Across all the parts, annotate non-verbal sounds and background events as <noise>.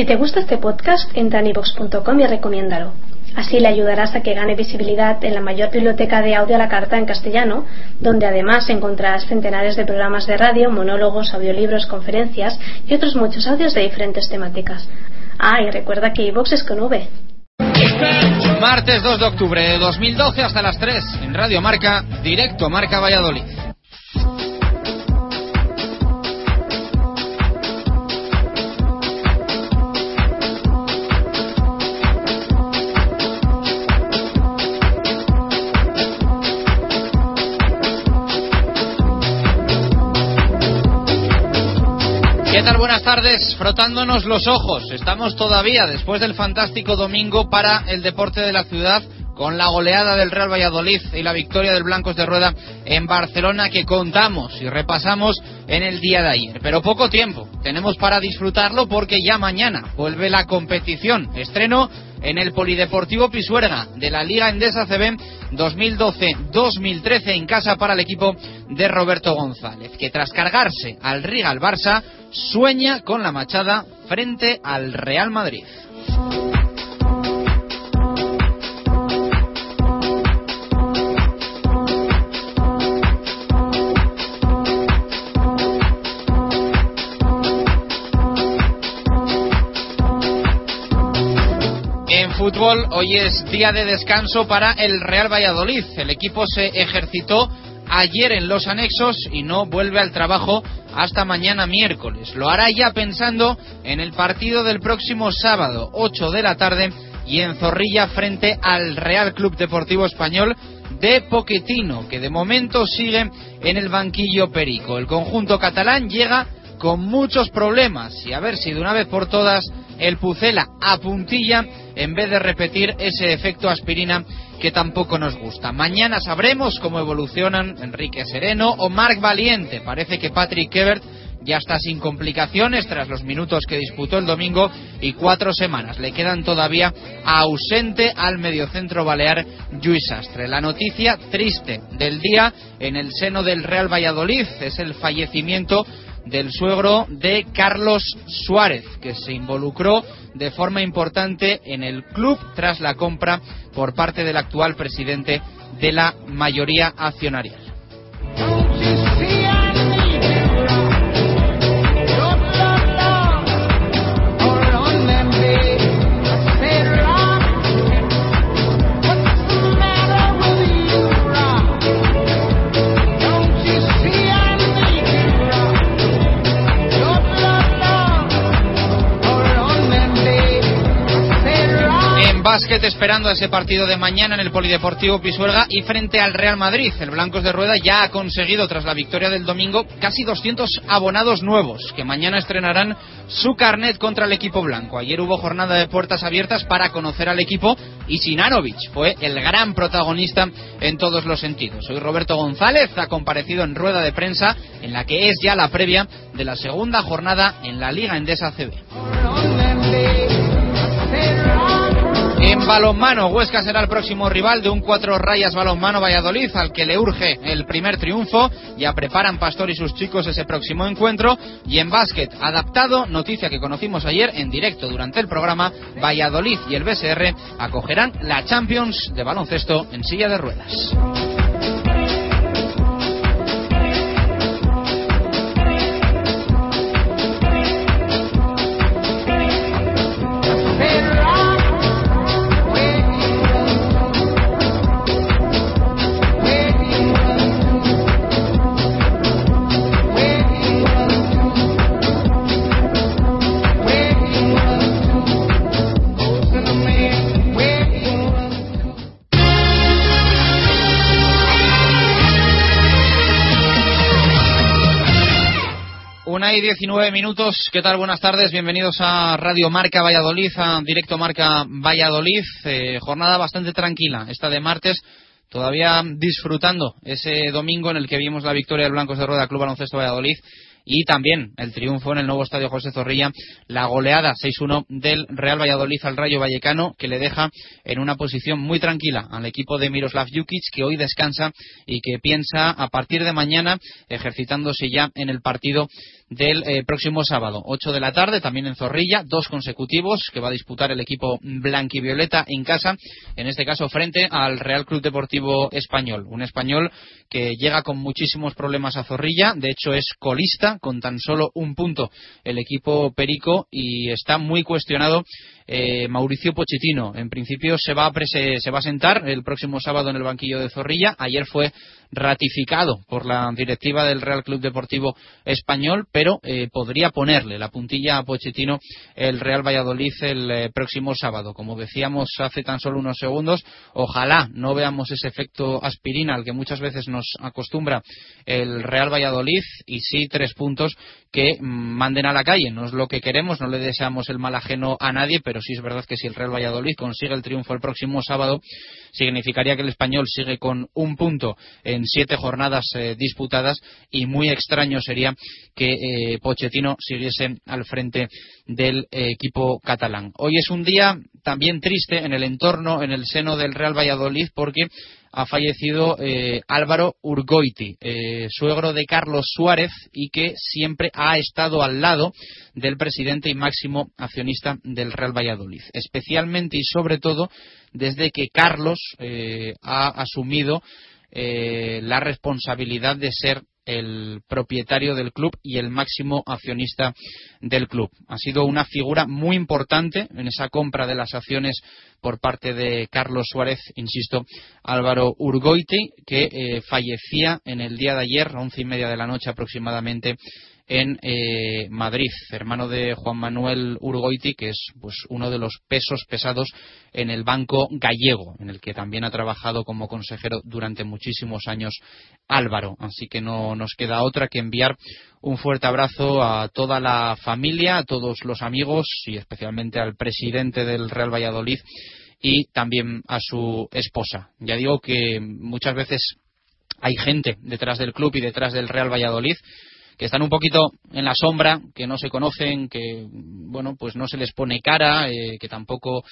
Si te gusta este podcast, entra en ivox.com y recomiéndalo. Así le ayudarás a que gane visibilidad en la mayor biblioteca de audio a la carta en castellano, donde además encontrarás centenares de programas de radio, monólogos, audiolibros, conferencias y otros muchos audios de diferentes temáticas. Ah, y recuerda que iVox es con V. Martes 2 de octubre de 2012 hasta las 3 en Radio Marca, directo Marca Valladolid. ¿Qué? Buenas tardes. Frotándonos los ojos. Estamos todavía después del fantástico domingo para el deporte de la ciudad con la goleada del Real Valladolid y la victoria del Blancos de Rueda en Barcelona que contamos y repasamos en el día de ayer. Pero poco tiempo tenemos para disfrutarlo porque ya mañana vuelve la competición. Estreno en el Polideportivo Pisuerga de la Liga Endesa CB 2012-2013 en casa para el equipo de Roberto González, que tras cargarse al Rigal Barça sueña con la machada frente al Real Madrid. Fútbol, hoy es día de descanso para el Real Valladolid. El equipo se ejercitó ayer en los anexos y no vuelve al trabajo hasta mañana miércoles. Lo hará ya pensando en el partido del próximo sábado, 8 de la tarde, y en Zorrilla frente al Real Club Deportivo Español de Poquetino, que de momento sigue en el banquillo perico. El conjunto catalán llega con muchos problemas y a ver si de una vez por todas el Pucela a puntilla en vez de repetir ese efecto aspirina que tampoco nos gusta. Mañana sabremos cómo evolucionan Enrique Sereno o Marc Valiente. Parece que Patrick Ebert ya está sin complicaciones tras los minutos que disputó el domingo y cuatro semanas. Le quedan todavía ausente al mediocentro balear Lluís Sastre. La noticia triste del día en el seno del Real Valladolid es el fallecimiento del suegro de Carlos Suárez, que se involucró de forma importante en el club tras la compra por parte del actual presidente de la mayoría accionarial. Básquet esperando a ese partido de mañana en el Polideportivo Pisuerga y frente al Real Madrid. El Blancos de Rueda ya ha conseguido tras la victoria del domingo casi 200 abonados nuevos que mañana estrenarán su carnet contra el equipo blanco. Ayer hubo jornada de puertas abiertas para conocer al equipo y Sinanovic fue el gran protagonista en todos los sentidos. Hoy Roberto González ha comparecido en rueda de prensa en la que es ya la previa de la segunda jornada en la Liga Endesa CB. En balonmano, Huesca será el próximo rival de un cuatro rayas balonmano Valladolid, al que le urge el primer triunfo. Ya preparan Pastor y sus chicos ese próximo encuentro. Y en básquet, adaptado, noticia que conocimos ayer en directo durante el programa, Valladolid y el BSR acogerán la Champions de baloncesto en silla de ruedas. Una y 19 minutos. ¿Qué tal? Buenas tardes. Bienvenidos a Radio Marca Valladolid, a Directo Marca Valladolid. Eh, jornada bastante tranquila, esta de martes. Todavía disfrutando ese domingo en el que vimos la victoria del Blancos de Rueda Club Baloncesto Valladolid y también el triunfo en el nuevo estadio José Zorrilla, la goleada 6-1 del Real Valladolid al Rayo Vallecano, que le deja en una posición muy tranquila al equipo de Miroslav Jukic, que hoy descansa y que piensa a partir de mañana ejercitándose ya en el partido del eh, próximo sábado, 8 de la tarde, también en Zorrilla, dos consecutivos que va a disputar el equipo blanquivioleta en casa, en este caso frente al Real Club Deportivo Español. Un español que llega con muchísimos problemas a Zorrilla, de hecho es colista, con tan solo un punto el equipo Perico y está muy cuestionado eh, Mauricio Pochettino. En principio se va, a se va a sentar el próximo sábado en el banquillo de Zorrilla. Ayer fue ratificado por la directiva del Real Club Deportivo Español, pero eh, podría ponerle la puntilla a Pochettino el Real Valladolid el eh, próximo sábado. Como decíamos hace tan solo unos segundos, ojalá no veamos ese efecto aspirina al que muchas veces nos acostumbra el Real Valladolid y sí tres puntos que mm, manden a la calle. No es lo que queremos, no le deseamos el mal ajeno a nadie, pero sí es verdad que si el Real Valladolid consigue el triunfo el próximo sábado, significaría que el español sigue con un punto en siete jornadas eh, disputadas y muy extraño sería que eh, Pochettino siguiese al frente del eh, equipo catalán. Hoy es un día también triste en el entorno, en el seno del Real Valladolid, porque ha fallecido eh, Álvaro Urgoiti, suegro de Carlos Suárez y que siempre ha estado al lado del presidente y máximo accionista del Real Valladolid, especialmente y sobre todo desde que Carlos ha asumido la responsabilidad de ser el propietario del club y el máximo accionista del club. Ha sido una figura muy importante en esa compra de las acciones por parte de Carlos Suárez, insisto, Álvaro Urgoiti, que eh, fallecía en el día de ayer, a once y media de la noche aproximadamente, en eh, Madrid, hermano de Juan Manuel Urgoiti, que es pues uno de los pesos pesados en el Banco Gallego, en el que también ha trabajado como consejero durante muchísimos años Álvaro. Así que no nos queda otra que enviar un fuerte abrazo a toda la familia, a todos los amigos y especialmente al presidente del Real Valladolid y también a su esposa. Ya digo que muchas veces hay gente detrás del club y detrás del Real Valladolid que están un poquito en la sombra, que no se conocen, que bueno, pues no se les pone cara, eh, que tampoco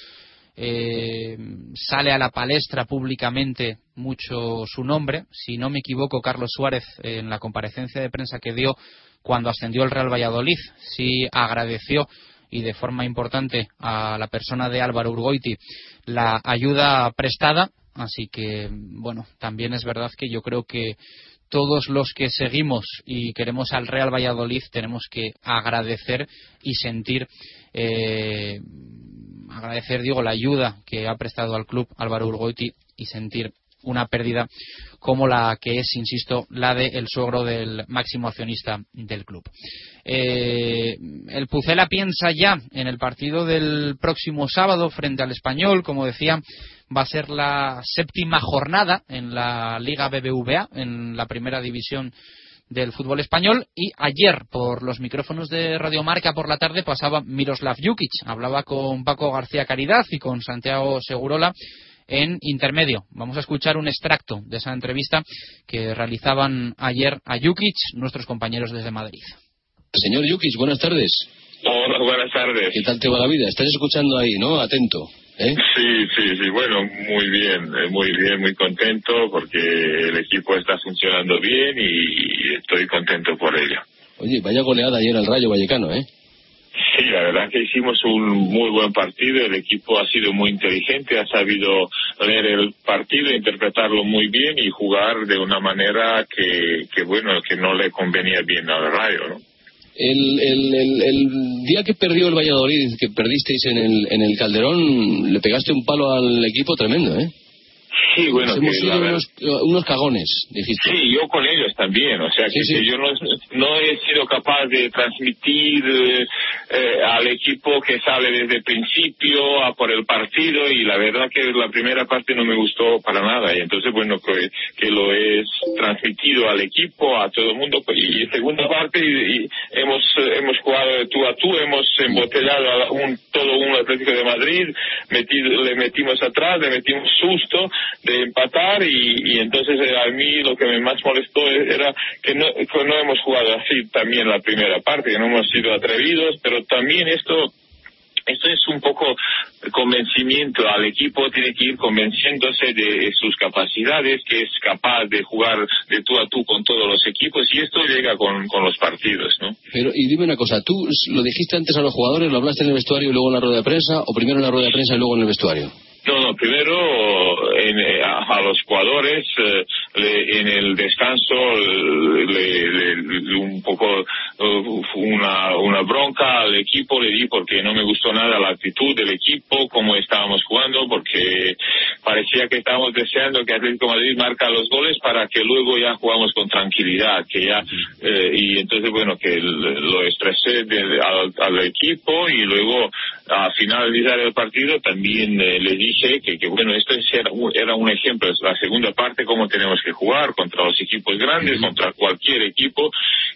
eh, sale a la palestra públicamente mucho su nombre. Si no me equivoco, Carlos Suárez, en la comparecencia de prensa que dio cuando ascendió el Real Valladolid, sí agradeció y de forma importante a la persona de Álvaro Urgoiti la ayuda prestada. Así que, bueno, también es verdad que yo creo que todos los que seguimos y queremos al Real Valladolid tenemos que agradecer y sentir eh, agradecer digo la ayuda que ha prestado al club Álvaro Urgoiti y sentir una pérdida como la que es, insisto, la del el suegro del máximo accionista del club. Eh, el Pucela piensa ya en el partido del próximo sábado frente al Español, como decía, va a ser la séptima jornada en la Liga BBVA, en la primera división del fútbol español. Y ayer por los micrófonos de Radio Marca por la tarde pasaba Miroslav Jukic, hablaba con Paco García Caridad y con Santiago Segurola en intermedio. Vamos a escuchar un extracto de esa entrevista que realizaban ayer a Jukic nuestros compañeros desde Madrid. Señor Jukic, buenas tardes. Hola, buenas tardes. ¿Qué tal te va la vida? Estás escuchando ahí, ¿no? Atento. ¿eh? Sí, sí, sí. Bueno, muy bien, eh, muy bien, muy contento porque el equipo está funcionando bien y estoy contento por ello. Oye, vaya goleada ayer al Rayo Vallecano, ¿eh? Sí, la verdad que hicimos un muy buen partido, el equipo ha sido muy inteligente, ha sabido leer el partido, interpretarlo muy bien y jugar de una manera que, que bueno, que no le convenía bien al Rayo, ¿no? El, el, el, el, día que perdió el Valladolid, que perdisteis en el, en el Calderón, le pegaste un palo al equipo tremendo, ¿eh? Sí, bueno, hemos sido unos, unos, cagones, dijiste. Sí, yo con ellos también, o sea, que, sí, sí. que yo no, no, he sido capaz de transmitir eh, al equipo que sale desde el principio a por el partido y la verdad que la primera parte no me gustó para nada y entonces, bueno, que, que lo he transmitido al equipo, a todo el mundo y segunda parte y, y hemos hemos jugado de tú a tú, hemos embotellado a un, todo un Atlético de Madrid, le metimos atrás, le metimos susto de empatar y, entonces eh, a mí lo que me más molestó era que no, que no hemos jugado así también la primera parte, que no hemos sido atrevidos, pero también esto esto es un poco convencimiento al equipo, tiene que ir convenciéndose de sus capacidades, que es capaz de jugar de tú a tú con todos los equipos y esto llega con, con los partidos, ¿no? Pero, y dime una cosa, ¿tú lo dijiste antes a los jugadores, lo hablaste en el vestuario y luego en la rueda de prensa, o primero en la rueda de prensa y luego en el vestuario? No, no, primero eh, a, los jugadores eh, en el descanso le, un poco uh, una, una bronca al equipo le di porque no me gustó nada la actitud del equipo, cómo estábamos jugando, porque parecía que estábamos deseando que Atlético Madrid marca los goles para que luego ya jugamos con tranquilidad, que ya eh, y entonces bueno que lo estresé al, al, equipo y luego a finalizar el partido también le dije que, bueno, esto era un, era un ejemplo, es la segunda parte, cómo tenemos que jugar contra los equipos grandes, contra cualquier equipo,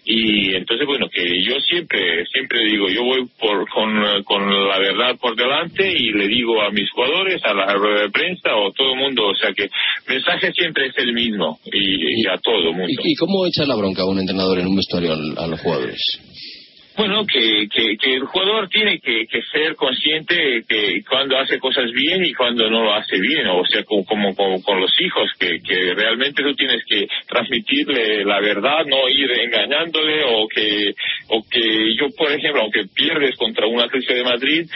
y entonces, bueno, que yo siempre, siempre digo, yo voy por, con, con la verdad por delante y le digo a mis jugadores, a la rueda de prensa o todo el mundo, o sea que el mensaje siempre es el mismo y, a todo el mundo. ¿Y, cómo echa la bronca a un entrenador en un vestuario a los jugadores? Bueno, que, que, el jugador tiene que, ser consciente que cuando hace cosas bien y cuando no lo hace bien, o sea, como, como, con los hijos, que, que realmente tú tienes que transmitirle la verdad, no ir engañándole, o que, o que yo, por ejemplo, aunque pierdes contra un Atlético de Madrid,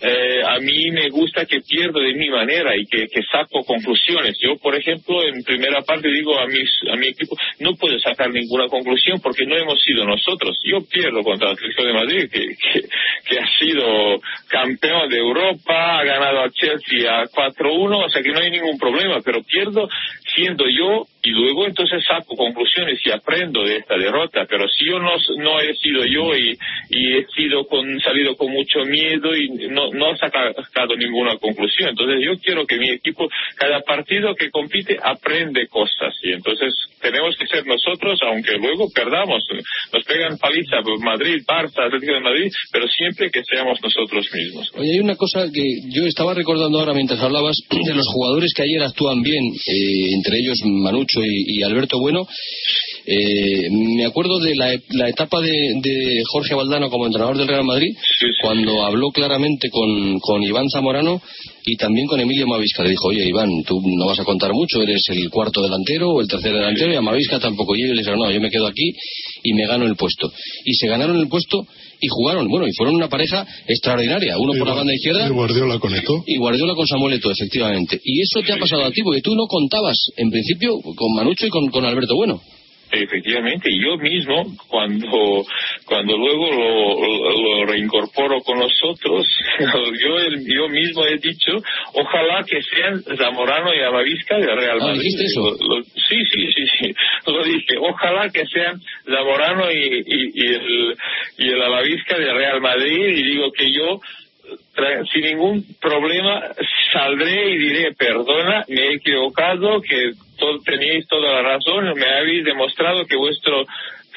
eh, a mí me gusta que pierdo de mi manera y que, saco conclusiones. Yo, por ejemplo, en primera parte digo a, mis, a mi equipo, no puedo sacar ninguna conclusión porque no hemos sido nosotros. Yo pierdo contra el Atlético de Madrid, que, que, ha sido campeón de Europa, ha ganado a Chelsea a 4-1, o sea que no hay ningún problema, pero pierdo siendo yo y luego entonces saco conclusiones y aprendo de esta derrota. Pero si yo no, no he sido yo y, y he sido con, salido con mucho miedo y no no, ha sacado ninguna conclusión. Entonces yo quiero que mi equipo, cada partido que compite, aprende cosas. Y entonces tenemos que ser nosotros, aunque luego perdamos. Nos pegan paliza Madrid, Barça, Atlético de Madrid, pero siempre que seamos nosotros mismos. Oye, hay una cosa que yo estaba recordando ahora mientras hablabas <clears throat> de los jugadores que ayer actúan bien, eh, entre ellos Manucho y, Alberto Bueno. Eh, me acuerdo de la, etapa de, Jorge Valdano como entrenador del Real Madrid, cuando habló claramente con, con Iván Zamorano y también con Emilio Mavisca. Le dijo, oye, Iván, tú no vas a contar mucho, eres el cuarto delantero o el tercer delantero, y a Mavisca tampoco. Y ellos le dijeron, no, yo me quedo aquí y me gano el puesto. Y se ganaron el puesto y jugaron, bueno, y fueron una pareja extraordinaria, uno por la banda izquierda. Y Guardiola con Eto. Y Guardiola con Samuel Eto, efectivamente. Y eso te ha pasado a ti, porque tú no contabas, en principio, con Manucho y con, con Alberto Bueno. Efectivamente, yo mismo, cuando, cuando luego lo, reincorporo con nosotros, <laughs> yo, yo mismo he dicho, ojalá que sean Zamorano y Amavisca de Real ah, Madrid. eso? sí, sí, sí, sí, <laughs> lo dije, ojalá que sean Zamorano y, y, el, y el Amavisca de Real Madrid, y digo que yo sin ningún problema saldré y diré perdona, me he equivocado, que teníais toda la razón, me habéis demostrado que vuestro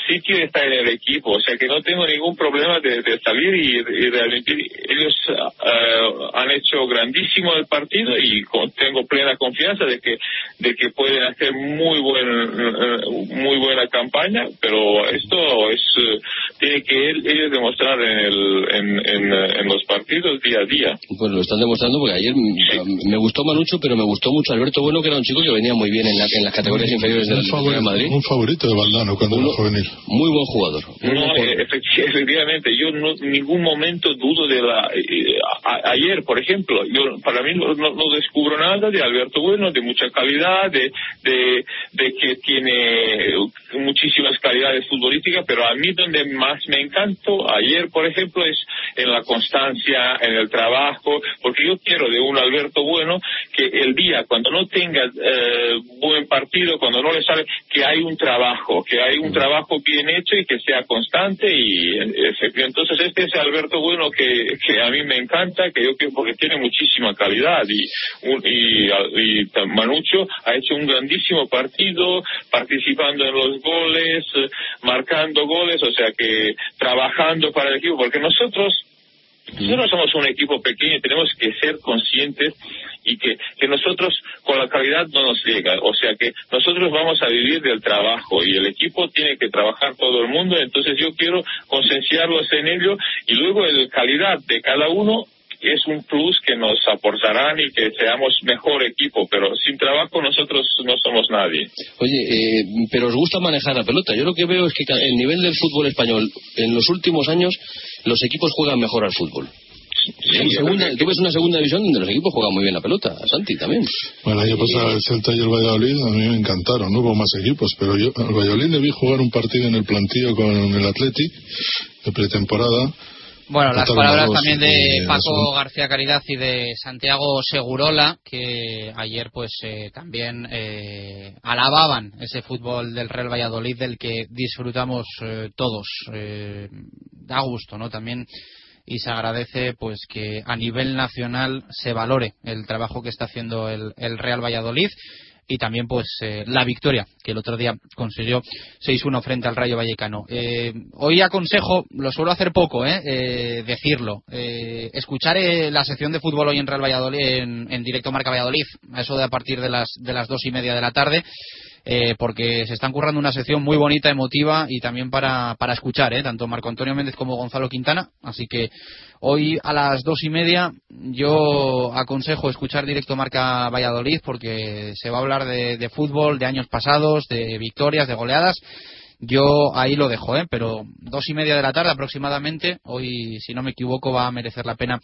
sitio está en el equipo, o sea que no tengo ningún problema de, salir y, realmente ellos uh, han hecho grandísimo el partido y tengo plena confianza de que de que pueden hacer muy buen uh, muy buena campaña, pero esto es uh, tiene que ellos demostrar en, el, en, en, los partidos día a día. Pues lo están demostrando porque ayer me gustó Manucho, pero me gustó mucho Alberto Bueno, que era un chico que venía muy bien en, en las categorías inferiores del de Madrid. Un favorito de Valdano cuando era juvenil. Muy buen jugador. no, <laughs> efectivamente, yo no, en ningún momento dudo de la... Ayer, por ejemplo, yo para mí no, descubro nada de Alberto Bueno, de mucha calidad, de, de, que tiene muchísimas calidades futbolísticas, pero a mí donde más me encantó ayer, por ejemplo, es en la constancia, en el trabajo, porque yo quiero de un Alberto Bueno que el día, cuando no tenga eh, buen partido, cuando no le sale, que hay un trabajo, que hay un trabajo bien hecho y que sea constante y entonces este es Alberto Bueno que, que a mí me encanta, que yo creo porque tiene muchísima calidad y, y, y Manucho ha hecho un grandísimo partido participando en los goles, marcando goles, o sea que trabajando para el equipo, porque nosotros Nosotros somos un equipo pequeño y tenemos que ser conscientes y que, que nosotros con la calidad no nos llega. O sea que nosotros vamos a vivir del trabajo y el equipo tiene que trabajar todo el mundo. Entonces yo quiero concienciarlos en ello y luego la calidad de cada uno es un plus que nos aportarán y que seamos mejor equipo, pero sin trabajo nosotros no somos nadie. Oye, eh, pero os gusta manejar la pelota. Yo lo que veo es que el nivel del fútbol español en los últimos años los equipos juegan mejor al fútbol. segunda, tú ves una segunda división donde los equipos juegan muy bien la pelota, Santi también. Bueno, el año pasado el Celta y el Valladolid a mí me encantaron, no hubo más equipos, pero yo al Valladolid le vi jugar un partido en el plantillo con el Atleti de pretemporada bueno, las palabras también de Paco García Caridad y de Santiago Segurola, que ayer pues eh, también eh, alababan ese fútbol del Real Valladolid del que disfrutamos eh, todos. da gusto, ¿no? También y se agradece pues que a nivel nacional se valore el trabajo que está haciendo el, el Real Valladolid y también pues eh, la victoria que el otro día consiguió 6-1 frente al Rayo Vallecano. Eh, hoy aconsejo, lo suelo hacer poco, eh, eh decirlo, escuchar la sección de fútbol hoy en Real Valladolid, en, en, directo Marca Valladolid, a eso de a partir de las, de las dos y media de la tarde. Eh, porque se están currando una sección muy bonita, emotiva y también para, para escuchar, ¿eh? tanto Marco Antonio Méndez como Gonzalo Quintana. Así que hoy a las dos y media yo aconsejo escuchar directo Marca Valladolid porque se va a hablar de, de fútbol, de años pasados, de victorias, de goleadas yo ahí lo dejo, ¿eh? pero dos y media de la tarde aproximadamente, hoy si no me equivoco va a merecer la pena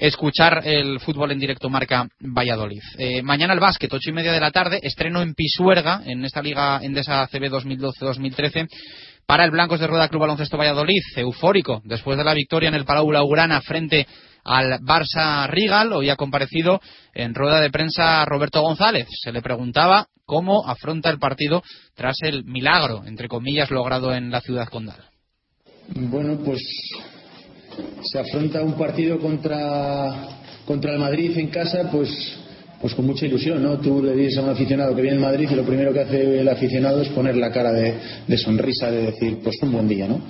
escuchar el fútbol en directo marca Valladolid. Eh, mañana el básquet, ocho y media de la tarde, estreno en Pisuerga, en esta liga Endesa CB 2012-2013, para el Blancos de Rueda Club Baloncesto Valladolid, eufórico, después de la victoria en el Palau Blaugrana frente al Barça Rigal. Hoy ha comparecido en rueda de prensa Roberto González. Se le preguntaba cómo afronta el partido tras el milagro, entre comillas, logrado en la ciudad condal. Bueno, pues se afronta un partido contra, contra el Madrid en casa, pues pues con mucha ilusión, ¿no? Tú le dices a un aficionado que viene en Madrid y lo primero que hace el aficionado es poner la cara de, de sonrisa, de decir, pues un buen día, ¿no?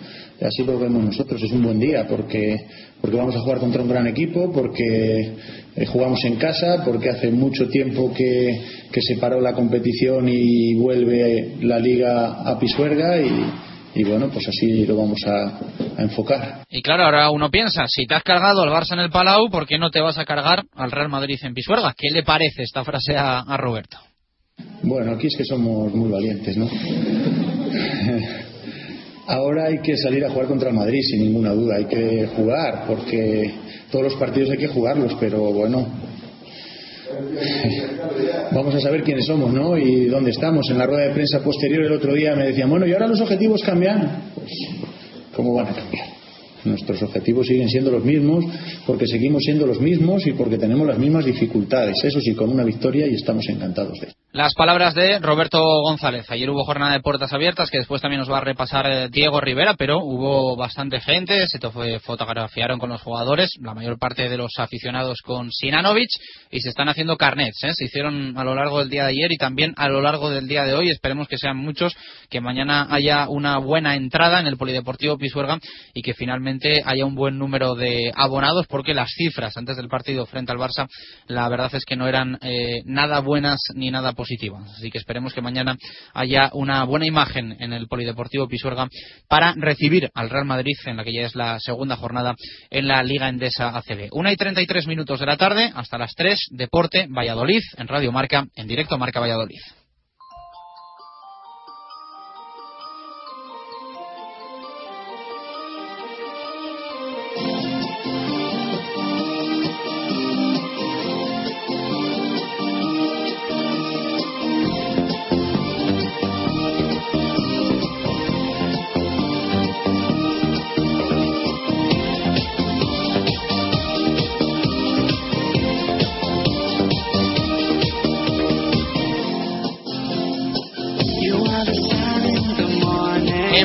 así lo vemos nosotros, es un buen día porque, porque vamos a jugar contra un gran equipo, porque eh, jugamos en casa, porque hace mucho tiempo que, que se paró la competición y vuelve la liga a Pisuerga y, y bueno, pues así lo vamos a, enfocar. Y claro, ahora uno piensa, si te has cargado al Barça en el Palau, ¿por qué no te vas a cargar al Real Madrid en Pisuerga? ¿Qué le parece esta frase a, a Roberto? Bueno, aquí es que somos muy valientes, ¿no? <laughs> Ahora hay que salir a jugar contra el Madrid, sin ninguna duda. Hay que jugar, porque todos los partidos hay que jugarlos, pero bueno. <laughs> Vamos a saber quiénes somos, ¿no? Y dónde estamos. En la rueda de prensa posterior el otro día me decían, bueno, ¿y ahora los objetivos cambian? Pues, ¿cómo van a cambiar? Nuestros objetivos siguen siendo los mismos porque seguimos siendo los mismos y porque tenemos las mismas dificultades. Eso sí, con una victoria y estamos encantados de Las palabras de Roberto González. Ayer hubo jornada de puertas abiertas que después también nos va a repasar eh, Diego Rivera, pero hubo bastante gente, se fotografiaron con los jugadores, la mayor parte de los aficionados con Sinanovic y se están haciendo carnets. ¿eh? Se hicieron a lo largo del día de ayer y también a lo largo del día de hoy. Esperemos que sean muchos, que mañana haya una buena entrada en el Polideportivo Pisuerga y que finalmente haya un buen número de abonados porque las cifras antes del partido frente al Barça la verdad es que no eran eh, nada buenas ni nada positivas. Así que esperemos que mañana haya una buena imagen en el Polideportivo Pisuerga para recibir al Real Madrid en la que ya es la segunda jornada en la Liga Endesa ACB. Una y 33 minutos de la tarde hasta las 3, Deporte Valladolid en Radio Marca, en directo Marca Valladolid.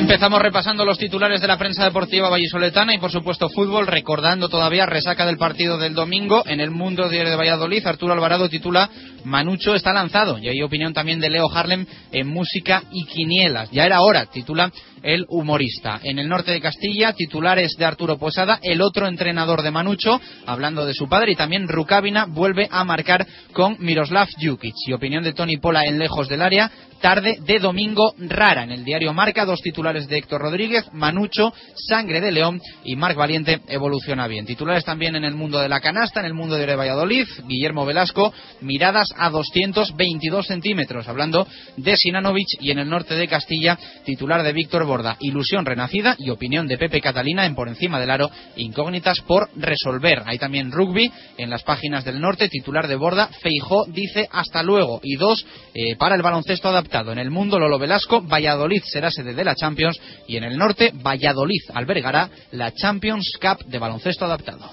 Empezamos repasando los titulares de la prensa deportiva vallisoletana y por supuesto fútbol, recordando todavía resaca del partido del domingo en el Mundo Diario de Valladolid. Arturo Alvarado titula Manucho está lanzado y hay opinión también de Leo Harlem en música y quinielas. Ya era hora, titula el humorista. En el norte de Castilla, titulares de Arturo Posada, el otro entrenador de Manucho, hablando de su padre, y también Rukavina vuelve a marcar con Miroslav Jukic. Y opinión de Tony Pola en lejos del área, tarde de domingo rara. En el diario Marca, dos titulares de Héctor Rodríguez, Manucho, Sangre de León y Marc Valiente evoluciona bien. Titulares también en el mundo de la canasta, en el mundo de Valladolid, Guillermo Velasco, miradas a 222 centímetros, hablando de Sinanovic y en el norte de Castilla, titular de Víctor Ilusión renacida y opinión de Pepe Catalina en por encima del aro, incógnitas por resolver. Hay también rugby en las páginas del norte, titular de Borda, Feijó dice hasta luego y dos eh, para el baloncesto adaptado. En el mundo Lolo Velasco, Valladolid será sede de la Champions y en el norte Valladolid albergará la Champions Cup de baloncesto adaptado.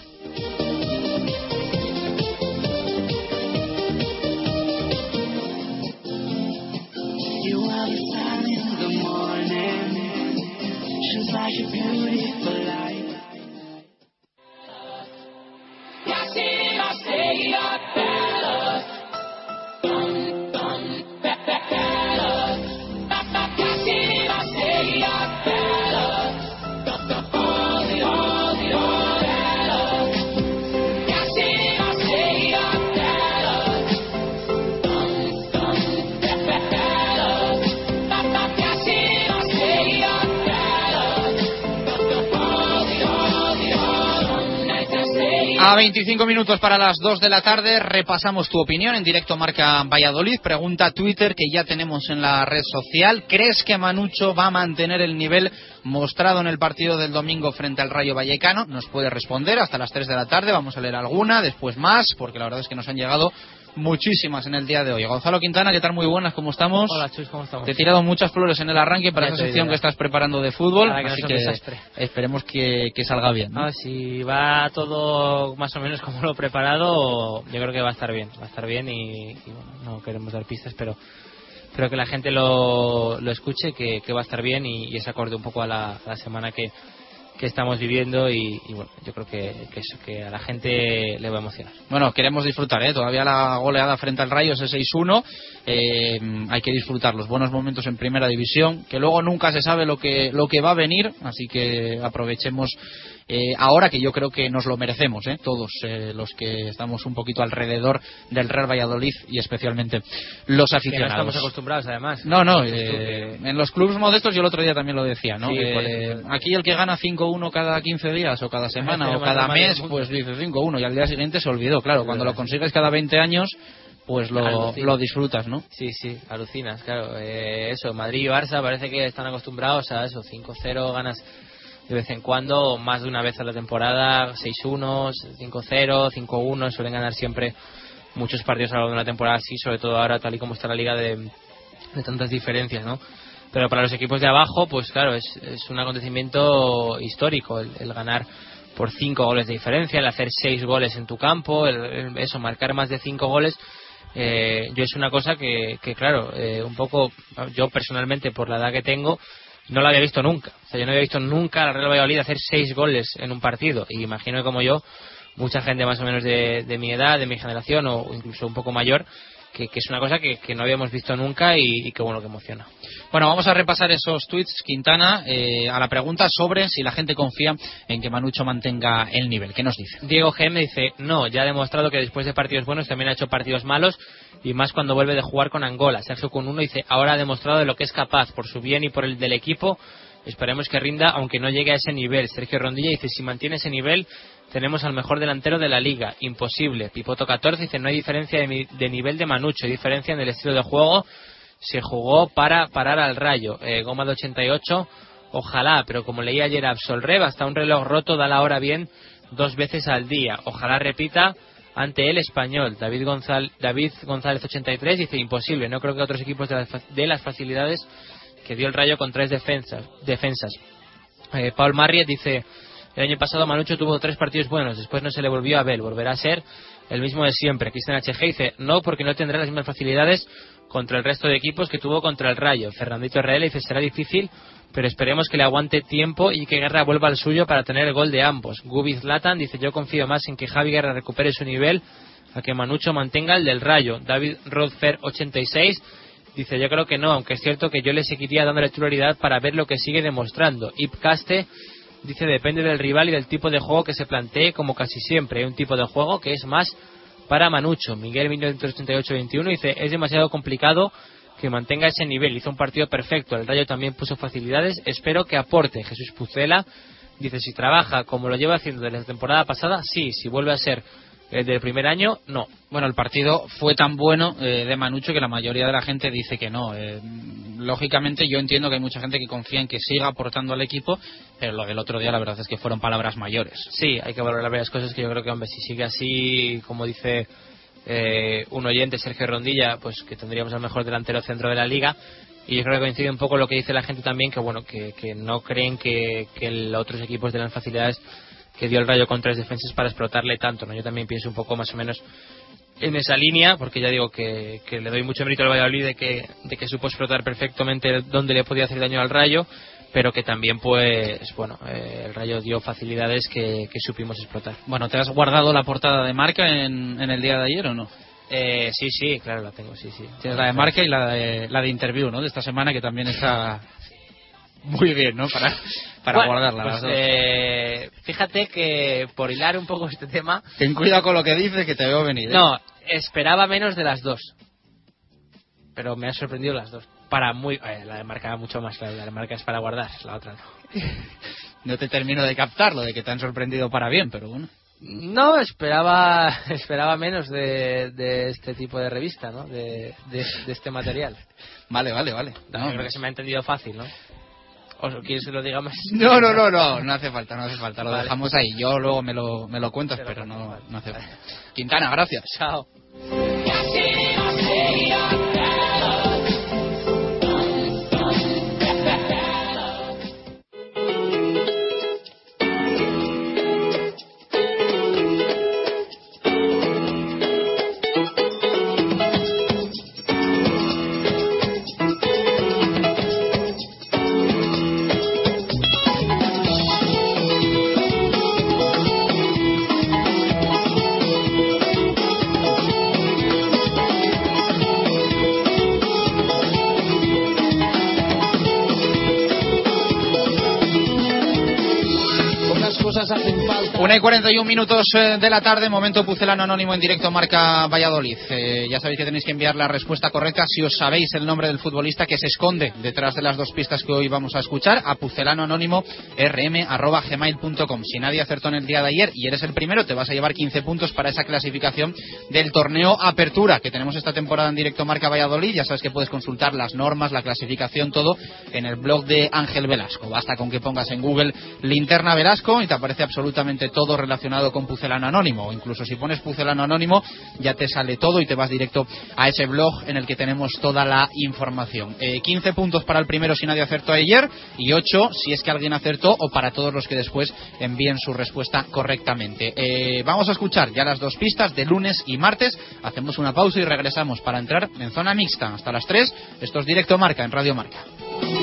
Just like a beautiful life. I see it, I say it, I 25 minutos para las 2 de la tarde repasamos tu opinión en directo Marca Valladolid. Pregunta Twitter que ya tenemos en la red social. ¿Crees que Manucho va a mantener el nivel mostrado en el partido del domingo frente al Rayo Vallecano? Nos puede responder hasta las 3 de la tarde. Vamos a leer alguna, después más, porque la verdad es que nos han llegado muchísimas en el día de hoy. Gonzalo Quintana, ¿qué tal? Muy buenas, ¿cómo estamos? Hola, Chus, ¿cómo estamos? Te he tirado muchas flores en el arranque para esa sección que estás preparando de fútbol, así que esperemos que, salga bien. ¿no? Ah, si va todo más o menos como lo he preparado, yo creo que va a estar bien, va a estar bien y, no queremos dar pistas, pero creo que la gente lo, lo escuche, que, va a estar bien y, es acorde un poco a la semana que que estamos viviendo y, bueno, yo creo que, eso, que a la gente le va a emocionar. Bueno, queremos disfrutar, ¿eh? todavía la goleada frente al Rayo es 6-1, eh, hay que disfrutar los buenos momentos en primera división, que luego nunca se sabe lo que, lo que va a venir, así que aprovechemos eh, ahora que yo creo que nos lo merecemos, ¿eh? todos eh, los que estamos un poquito alrededor del Real Valladolid y especialmente los aficionados. no estamos acostumbrados, además. No, no, en los clubes modestos yo el otro día también lo decía, ¿no? aquí el que gana 5-1 cada 15 días o cada semana <laughs> o cada mes, pues dice 5-1 y al día siguiente se olvidó. Claro, cuando lo consigues cada 20 años pues lo, lo, disfrutas, ¿no? Sí, sí, alucinas, claro. eso, Madrid y Barça parece que están acostumbrados a eso, 5-0, ganas de vez en cuando, más de una vez a la temporada, 6-1, 5-0, 5-1, suelen ganar siempre muchos partidos a lo largo de una temporada así, sobre todo ahora tal y como está la liga de, de tantas diferencias, ¿no? Pero para los equipos de abajo, pues claro, es, es un acontecimiento histórico el, ganar por 5 goles de diferencia, el hacer 6 goles en tu campo, el, eso, marcar más de 5 goles. Eh, yo es una cosa que, que claro, eh, un poco, yo personalmente por la edad que tengo, no lo había visto nunca. O sea, yo no había visto nunca a la Real Valladolid hacer seis goles en un partido. Y imagino que como yo, mucha gente más o menos de, de mi edad, de mi generación o incluso un poco mayor, que, es una cosa que, no habíamos visto nunca y, que bueno que emociona. Bueno, vamos a repasar esos tweets, Quintana, eh, a la pregunta sobre si la gente confía en que Manucho mantenga el nivel. ¿Qué nos dice? Diego G dice, no, ya ha demostrado que después de partidos buenos también ha hecho partidos malos y más cuando vuelve de jugar con Angola. Sergio con uno dice, ahora ha demostrado de lo que es capaz por su bien y por el del equipo. Esperemos que rinda, aunque no llegue a ese nivel. Sergio Rondilla dice, si mantiene ese nivel, tenemos al mejor delantero de la liga. Imposible. Pipoto 14 dice, no hay diferencia de, nivel de Manucho, hay diferencia en el estilo de juego. Se jugó para parar al rayo. Eh, Goma de 88, ojalá, pero como leí ayer Absolrev, hasta un reloj roto da la hora bien dos veces al día. Ojalá repita ante el español. David, González, David González 83 dice, imposible, no creo que otros equipos de las, de las facilidades que dio el rayo con tres defensas. defensas. Eh, Paul Marriott dice, el año pasado Manucho tuvo tres partidos buenos, después no se le volvió a ver, volverá a ser el mismo de siempre. Cristian HG dice, no, porque no tendrá las mismas facilidades contra el resto de equipos que tuvo contra el Rayo. Fernandito RL dice, será difícil, pero esperemos que le aguante tiempo y que Guerra vuelva al suyo para tener el gol de ambos. Gubiz Latan dice, yo confío más en que Javi Guerra recupere su nivel a que Manucho mantenga el del Rayo. David Rodfer 86 Dice, yo creo que no, aunque es cierto que yo le seguiría dando la titularidad para ver lo que sigue demostrando. Ipcaste dice, depende del rival y del tipo de juego que se plantee, como casi siempre. Hay un tipo de juego que es más para Manucho. Miguel 1938-21 dice, es demasiado complicado que mantenga ese nivel. Hizo un partido perfecto. El Rayo también puso facilidades. Espero que aporte. Jesús Pucela dice, si trabaja como lo lleva haciendo desde la temporada pasada, sí. Si vuelve a ser eh, del primer año, no. Bueno, el partido fue tan bueno eh, de Manucho que la mayoría de la gente dice que no. Eh, lógicamente yo entiendo que hay mucha gente que confía en que siga aportando al equipo, pero lo del otro día la verdad es que fueron palabras mayores. Sí, hay que valorar varias cosas que yo creo que, hombre, si sigue así, como dice un oyente, Sergio Rondilla, pues que tendríamos el mejor delantero centro de la liga. Y yo creo que coincide un poco lo que dice la gente también, que bueno, que, no creen que, que los otros equipos de las facilidades que dio el Rayo con tres defensas para explotarle tanto. ¿no? Yo también pienso un poco más o menos en esa línea, porque ya digo que, le doy mucho mérito al Valladolid de que, de que supo explotar perfectamente dónde le podía hacer daño al Rayo, pero que también, pues, bueno, eh, el Rayo dio facilidades que, supimos explotar. Bueno, ¿te has guardado la portada de marca en, el día de ayer o no? Eh, sí, sí, claro, la tengo, sí, sí. Tienes la de marca y la de, la de interview, ¿no? De esta semana que también está muy bien, ¿no? Para, para guardarla. Pues, eh, fíjate que por hilar un poco este tema. Ten cuidado con lo que dices que te veo venir. ¿eh? No, esperaba menos de las dos. Pero me ha sorprendido las dos. Para muy. Eh, la de marca mucho más. La de marca es para guardar, la otra no. <laughs> no te termino de captarlo, de que te han sorprendido para bien, pero bueno. No, esperaba <laughs> esperaba menos de, de este tipo de revista, ¿no? De, de, este material. <laughs> Vale, vale, vale. creo que se me ha entendido fácil, ¿no? ¿O quieres que lo diga más? No, no, no, no, no hace falta, no hace falta. Lo dejamos ahí. Yo luego me lo, me lo cuentas, pero no, no hace falta. Quintana, gracias. Chao. Una y 41 minutos eh, de la tarde, momento Pucelano Anónimo en directo Marca Valladolid. Eh, ya sabéis que tenéis que enviar la respuesta correcta si os sabéis el nombre del futbolista que se esconde detrás de las dos pistas que hoy vamos a escuchar a Pucelano Anónimo rm.gmail.com. Si nadie acertó en el día de ayer y eres el primero, te vas a llevar 15 puntos para esa clasificación del torneo Apertura que tenemos esta temporada en directo Marca Valladolid. Ya sabes que puedes consultar las normas, la clasificación, todo en el blog de Ángel Velasco. Basta con que pongas en Google Linterna Velasco y te aparece absolutamente todo relacionado con Pucelano Anónimo. Incluso si pones Pucelano Anónimo ya te sale todo y te vas directo a ese blog en el que tenemos toda la información. 15 eh, puntos para el primero si nadie acertó ayer y 8 si es que alguien acertó o para todos los que después envíen su respuesta correctamente. Eh, vamos a escuchar ya las dos pistas de lunes y martes. Hacemos una pausa y regresamos para entrar en zona mixta hasta las 3. Esto es directo Marca en Radio Marca.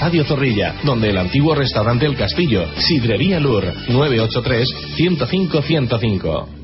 Estadio Zorrilla, donde el antiguo restaurante El Castillo. Sidrería Lur, 983 105 105.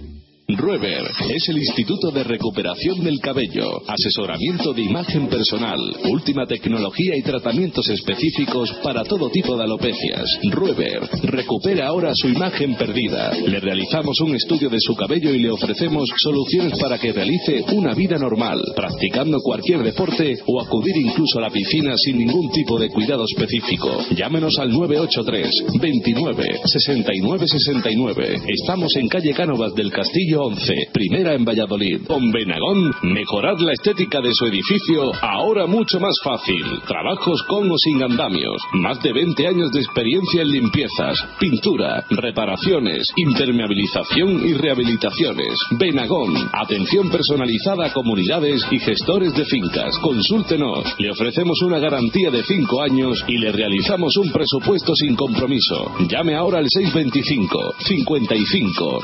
Rueber es el Instituto de Recuperación del Cabello, asesoramiento de imagen personal, última tecnología y tratamientos específicos para todo tipo de alopecias. Rueber recupera ahora su imagen perdida. Le realizamos un estudio de su cabello y le ofrecemos soluciones para que realice una vida normal, practicando cualquier deporte o acudir incluso a la piscina sin ningún tipo de cuidado específico. Llámenos al 983 29 69 69. Estamos en calle Cánovas del Castillo 11, primera en Valladolid. Con Benagón, mejorar la estética de su edificio ahora mucho más fácil. Trabajos con o sin andamios. Más de 20 años de experiencia en limpiezas, pintura, reparaciones, impermeabilización y rehabilitaciones. Benagón, atención personalizada a comunidades y gestores de fincas. Consúltenos. Le ofrecemos una garantía de 5 años y le realizamos un presupuesto sin compromiso. Llame ahora al 625 55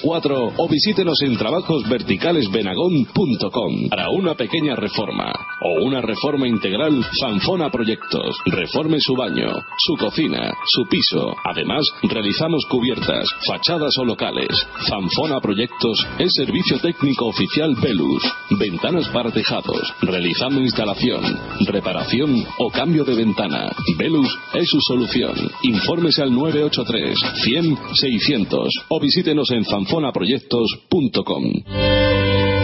61 o visítenos en trabajosverticalesbenagón.com para una pequeña reforma o una reforma integral Sanfona Proyectos. Reforme su baño, su cocina, su piso. Además, realizamos cubiertas, fachadas o locales. Sanfona Proyectos es servicio técnico oficial Velus. Ventanas para tejados. Realizando instalación, reparación o cambio de ventana. Velus es su solución. Infórmese al 983 100 600 o visítenos en Sanfona zonaproyectos.com.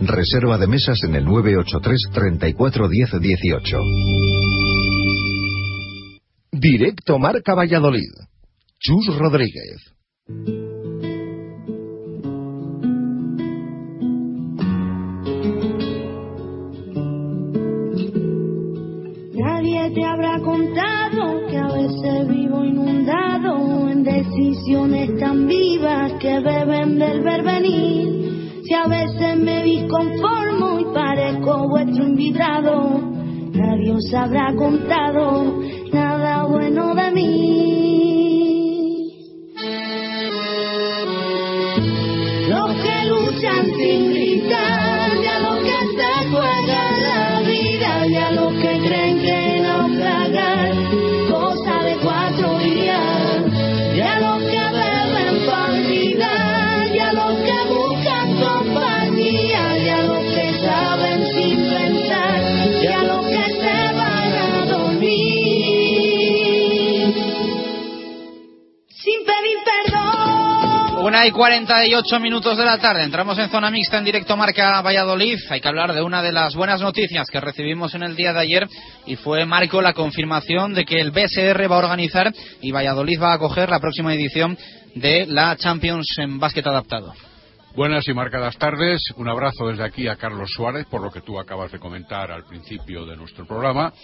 Reserva de mesas en el 983 34 10 18. Directo Marca Valladolid. Chus Rodríguez. Nadie te habrá contado que a veces vivo inundado en decisiones tan vivas que beben del verbenil si a veces me disconformo y parezco vuestro invitado, nadie os habrá contado nada bueno de mí. Los que luchan sin Una y 48 minutos de la tarde. Entramos en zona mixta en directo Marca Valladolid. Hay que hablar de una de las buenas noticias que recibimos en el día de ayer y fue, Marco, la confirmación de que el BSR va a organizar y Valladolid va a acoger la próxima edición de la Champions en básquet adaptado. Buenas y marcadas tardes. Un abrazo desde aquí a Carlos Suárez por lo que tú acabas de comentar al principio de nuestro programa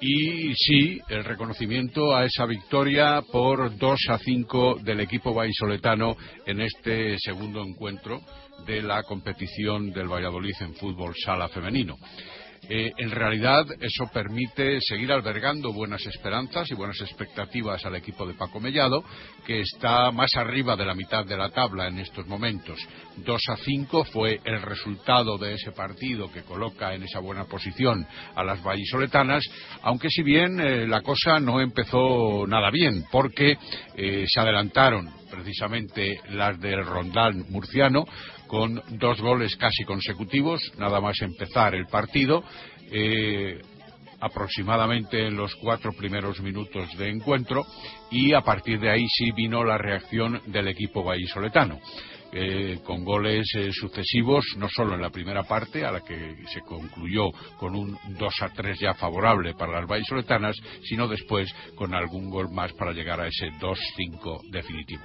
y sí, el reconocimiento a esa victoria por 2 a 5 del equipo vallisoletano en este segundo encuentro de la competición del Valladolid en fútbol sala femenino. Eh, en realidad eso permite seguir albergando buenas esperanzas y buenas expectativas al equipo de Paco Mellado, que está más arriba de la mitad de la tabla en estos momentos. 2 a 5 fue el resultado de ese partido que coloca en esa buena posición a las vallisoletanas, aunque si bien eh, la cosa no empezó nada bien, porque eh, se adelantaron precisamente las del Rondán murciano con dos goles casi consecutivos, nada más empezar el partido. Eh, aproximadamente en los cuatro primeros minutos de encuentro y a partir de ahí sí vino la reacción del equipo vallisoletano. Eh, con goles eh, sucesivos, no solo en la primera parte, a la que se concluyó con un 2 a 3 ya favorable para las vallisoletanas, sino después con algún gol más para llegar a ese 2-5 definitivo.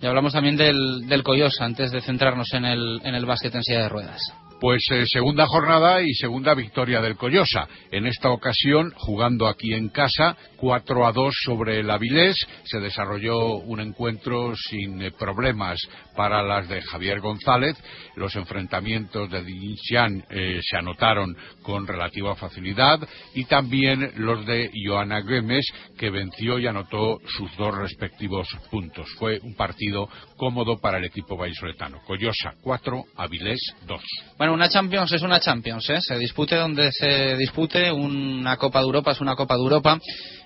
Y hablamos también del, del Coyosa, antes de centrarnos en el, en el básquet en silla de ruedas. Pues eh, segunda jornada y segunda victoria del Coyosa. En esta ocasión, jugando aquí en casa, 4 a 2 sobre el Avilés. Se desarrolló un encuentro sin eh, problemas para las de Javier González. Los enfrentamientos de Dinshan eh, se anotaron con relativa facilidad y también los de Joana Gómez, que venció y anotó sus dos respectivos puntos. Fue un partido cómodo para el equipo vallisoletano. Coyosa 4, Avilés 2. Bueno, una Champions es una Champions, ¿eh? Se dispute donde se dispute, una Copa de Europa es una Copa de Europa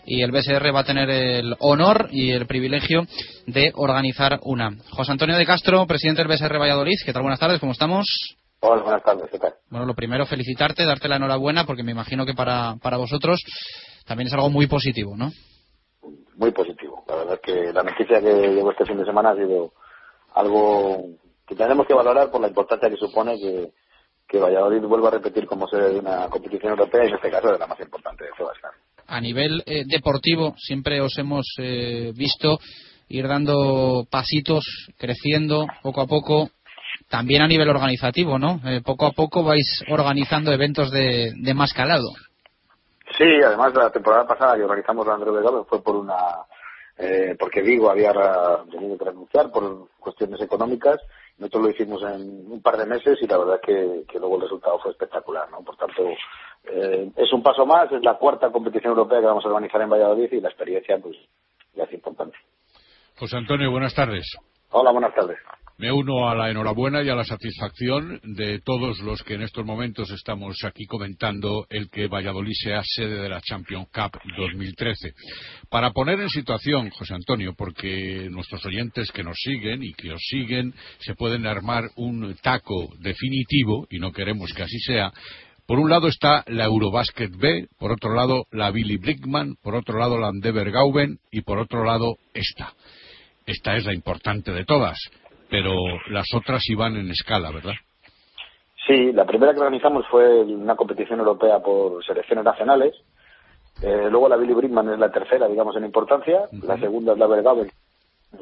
y el BSR va a tener el honor y el privilegio de organizar una. José Antonio de Castro, presidente del BSR Valladolid, ¿qué tal? Buenas tardes, ¿cómo estamos? Hola, buenas tardes, ¿qué tal? Bueno, lo primero, felicitarte, darte la enhorabuena, porque me imagino que para, para vosotros también es algo muy positivo, ¿no? Muy positivo. La verdad es que la noticia que llegó este fin de semana ha sido algo que tenemos que valorar por la importancia que supone que que Valladolid vuelva a repetir como sede de una competición europea y en este caso de la más importante de todas. A nivel eh, deportivo siempre os hemos eh, visto ir dando pasitos, creciendo poco a poco, también a nivel organizativo, ¿no? Eh, poco a poco vais organizando eventos de, de más calado. Sí, además la temporada pasada que organizamos la Andrés Vedado fue por una eh, porque Vigo había tenido que renunciar por cuestiones económicas nosotros lo hicimos en un par de meses y la verdad que, que luego el resultado fue espectacular, ¿no? Por tanto, eh, es un paso más, es la cuarta competición europea que vamos a organizar en Valladolid y la experiencia, pues, ya es importante. José Antonio, buenas tardes. Hola, buenas tardes. Me uno a la enhorabuena y a la satisfacción de todos los que en estos momentos estamos aquí comentando el que Valladolid sea sede de la Champions Cup 2013. Para poner en situación, José Antonio, porque nuestros oyentes que nos siguen y que os siguen se pueden armar un taco definitivo, y no queremos que así sea, por un lado está la Eurobasket B, por otro lado la Billy Brickman, por otro lado la Endeavor Gauben y por otro lado esta. Esta es la importante de todas pero las otras iban en escala, ¿verdad? Sí, la primera que organizamos fue una competición europea por selecciones nacionales. Eh, luego la Billy Brickman es la tercera, digamos, en importancia. La segunda es la Bergaben,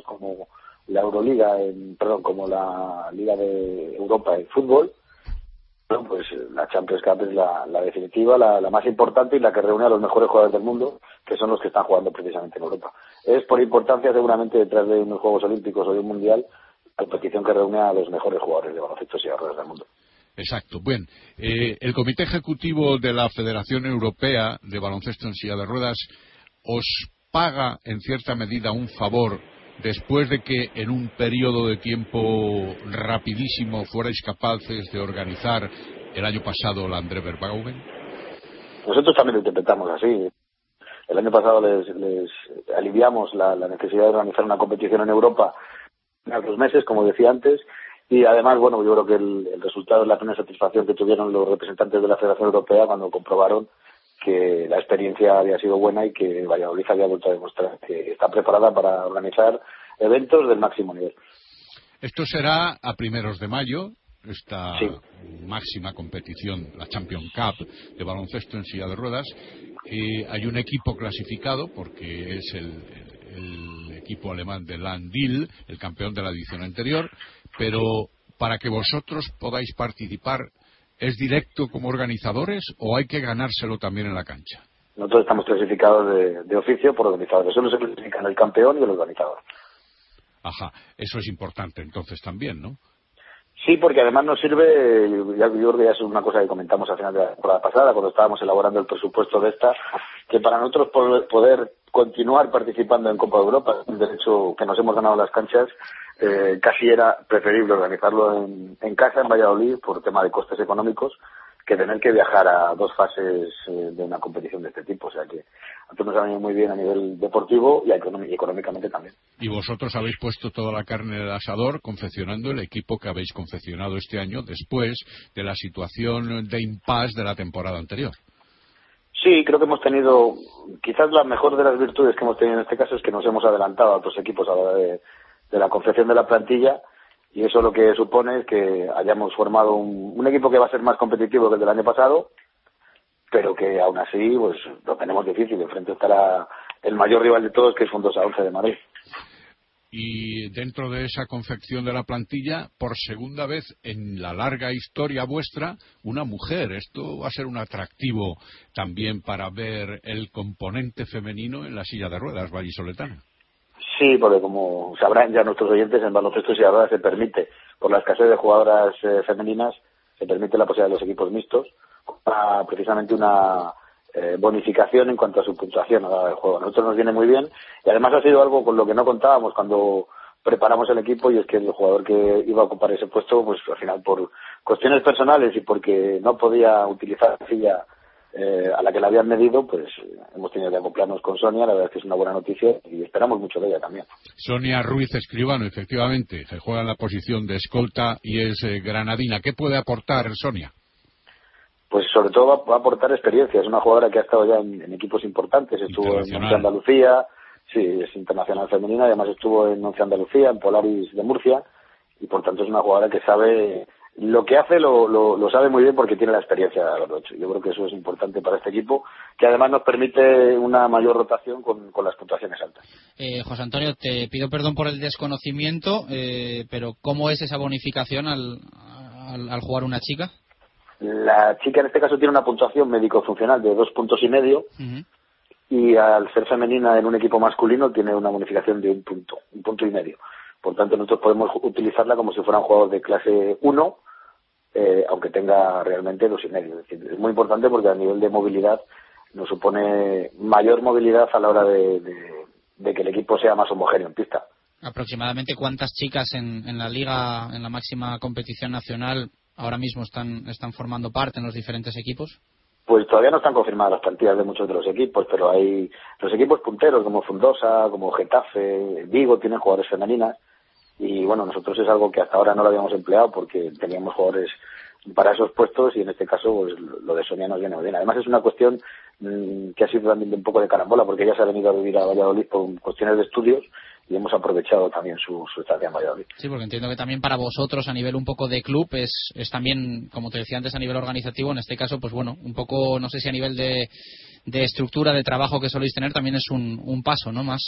como la Euroliga, en, perdón, como la Liga de Europa en fútbol. Bueno, pues la Champions Cup es la, definitiva, la, la, más importante y la que reúne a los mejores jugadores del mundo, que son los que están jugando precisamente en Europa. Es por importancia seguramente detrás de unos Juegos Olímpicos o de un Mundial competición que reúne a los mejores jugadores de baloncesto y ruedas del mundo. Exacto. Bueno, eh, el Comité Ejecutivo de la Federación Europea de Baloncesto en Silla de Ruedas os paga en cierta medida un favor después de que en un periodo de tiempo rapidísimo fuerais capaces de organizar el año pasado la André Verbauen? Nosotros también lo interpretamos así. El año pasado les, aliviamos la necesidad de organizar una competición en Europa los meses, como decía antes, y además, bueno, yo creo que el, resultado es la plena satisfacción que tuvieron los representantes de la Federación Europea cuando comprobaron que la experiencia había sido buena y que Valladolid había vuelto a demostrar que está preparada para organizar eventos del máximo nivel. Esto será a primeros de mayo, esta máxima competición, la Champions Cup de baloncesto en silla de ruedas. y hay un equipo clasificado porque es el, el equipo alemán de Landil, el campeón de la edición anterior, pero para que vosotros podáis participar, ¿es directo como organizadores o hay que ganárselo también en la cancha? Nosotros estamos clasificados de, oficio por organizadores. Solo se clasifican el campeón y el organizador. Ajá, eso es importante entonces también, ¿no? Sí, porque además nos sirve, ya Jordi, es una cosa que comentamos al final de la temporada pasada, cuando estábamos elaborando el presupuesto de esta, que para nosotros poder continuar participando en Copa de Europa, un derecho que nos hemos ganado las canchas, eh, casi era preferible organizarlo en, casa, en Valladolid, por tema de costes económicos, que tener que viajar a dos fases eh, de una competición de este tipo. O sea que a nos ha venido muy bien a nivel deportivo y, económicamente también. Y vosotros habéis puesto toda la carne en el asador confeccionando el equipo que habéis confeccionado este año después de la situación de impasse de la temporada anterior. Sí, creo que hemos tenido, quizás la mejor de las virtudes que hemos tenido en este caso es que nos hemos adelantado a otros equipos a la hora de, la confección de la plantilla y eso lo que supone es que hayamos formado un, equipo que va a ser más competitivo que el del año pasado, pero que aún así pues lo tenemos difícil. Enfrente estará el mayor rival de todos, que es Fundosa 11 de Madrid y dentro de esa confección de la plantilla, por segunda vez en la larga historia vuestra, una mujer. Esto va a ser un atractivo también para ver el componente femenino en la silla de ruedas vallisoletana. Sí, porque como sabrán ya nuestros oyentes, en baloncesto silla de se permite, por la escasez de jugadoras eh, femeninas, se permite la posibilidad de los equipos mixtos, precisamente una eh, bonificación en cuanto a su puntuación a la del juego. A nosotros nos viene muy bien y además ha sido algo con lo que no contábamos cuando preparamos el equipo y es que el jugador que iba a ocupar ese puesto, pues al final por cuestiones personales y porque no podía utilizar la silla eh, a la que la habían medido, pues hemos tenido que acoplarnos con Sonia, la verdad es que es una buena noticia y esperamos mucho de ella también. Sonia Ruiz Escribano, efectivamente, se juega en la posición de escolta y es eh, granadina. ¿Qué puede aportar Sonia? Pues sobre todo va, a aportar experiencia. Es una jugadora que ha estado ya en, equipos importantes. Estuvo en Once Andalucía, sí, es internacional femenina, además estuvo en Once Andalucía, en Polaris de Murcia, y por tanto es una jugadora que sabe lo que hace lo, lo, sabe muy bien porque tiene la experiencia de haberlo hecho. Yo creo que eso es importante para este equipo, que además nos permite una mayor rotación con, con las puntuaciones altas. Eh, José Antonio, te pido perdón por el desconocimiento, eh, pero ¿cómo es esa bonificación al, al jugar una chica? La chica en este caso tiene una puntuación médico-funcional de dos puntos y medio y al ser femenina en un equipo masculino tiene una bonificación de un punto, un punto y medio. Por tanto, nosotros podemos utilizarla como si fuera un jugador de clase 1, eh, aunque tenga realmente dos y medio. Es, decir, es muy importante porque a nivel de movilidad nos supone mayor movilidad a la hora de, que el equipo sea más homogéneo en pista. ¿Aproximadamente cuántas chicas en, en la liga, en la máxima competición nacional, ahora mismo están, están formando parte en los diferentes equipos? Pues todavía no están confirmadas las plantillas de muchos de los equipos, pero hay los equipos punteros como Fundosa, como Getafe, Vigo tienen jugadores femeninas y bueno, nosotros es algo que hasta ahora no lo habíamos empleado porque teníamos jugadores para esos puestos y en este caso pues lo de Sonia nos viene muy bien. Además es una cuestión mm, que ha sido también de un poco de carambola porque ella se ha venido a vivir a Valladolid por cuestiones de estudios y hemos aprovechado también su, su estancia en Valladolid. Sí, porque entiendo que también para vosotros a nivel un poco de club es, es también, como te decía antes, a nivel organizativo, en este caso, pues bueno, un poco, no sé si a nivel de, de estructura de trabajo que soléis tener también es un, un paso, ¿no? Más.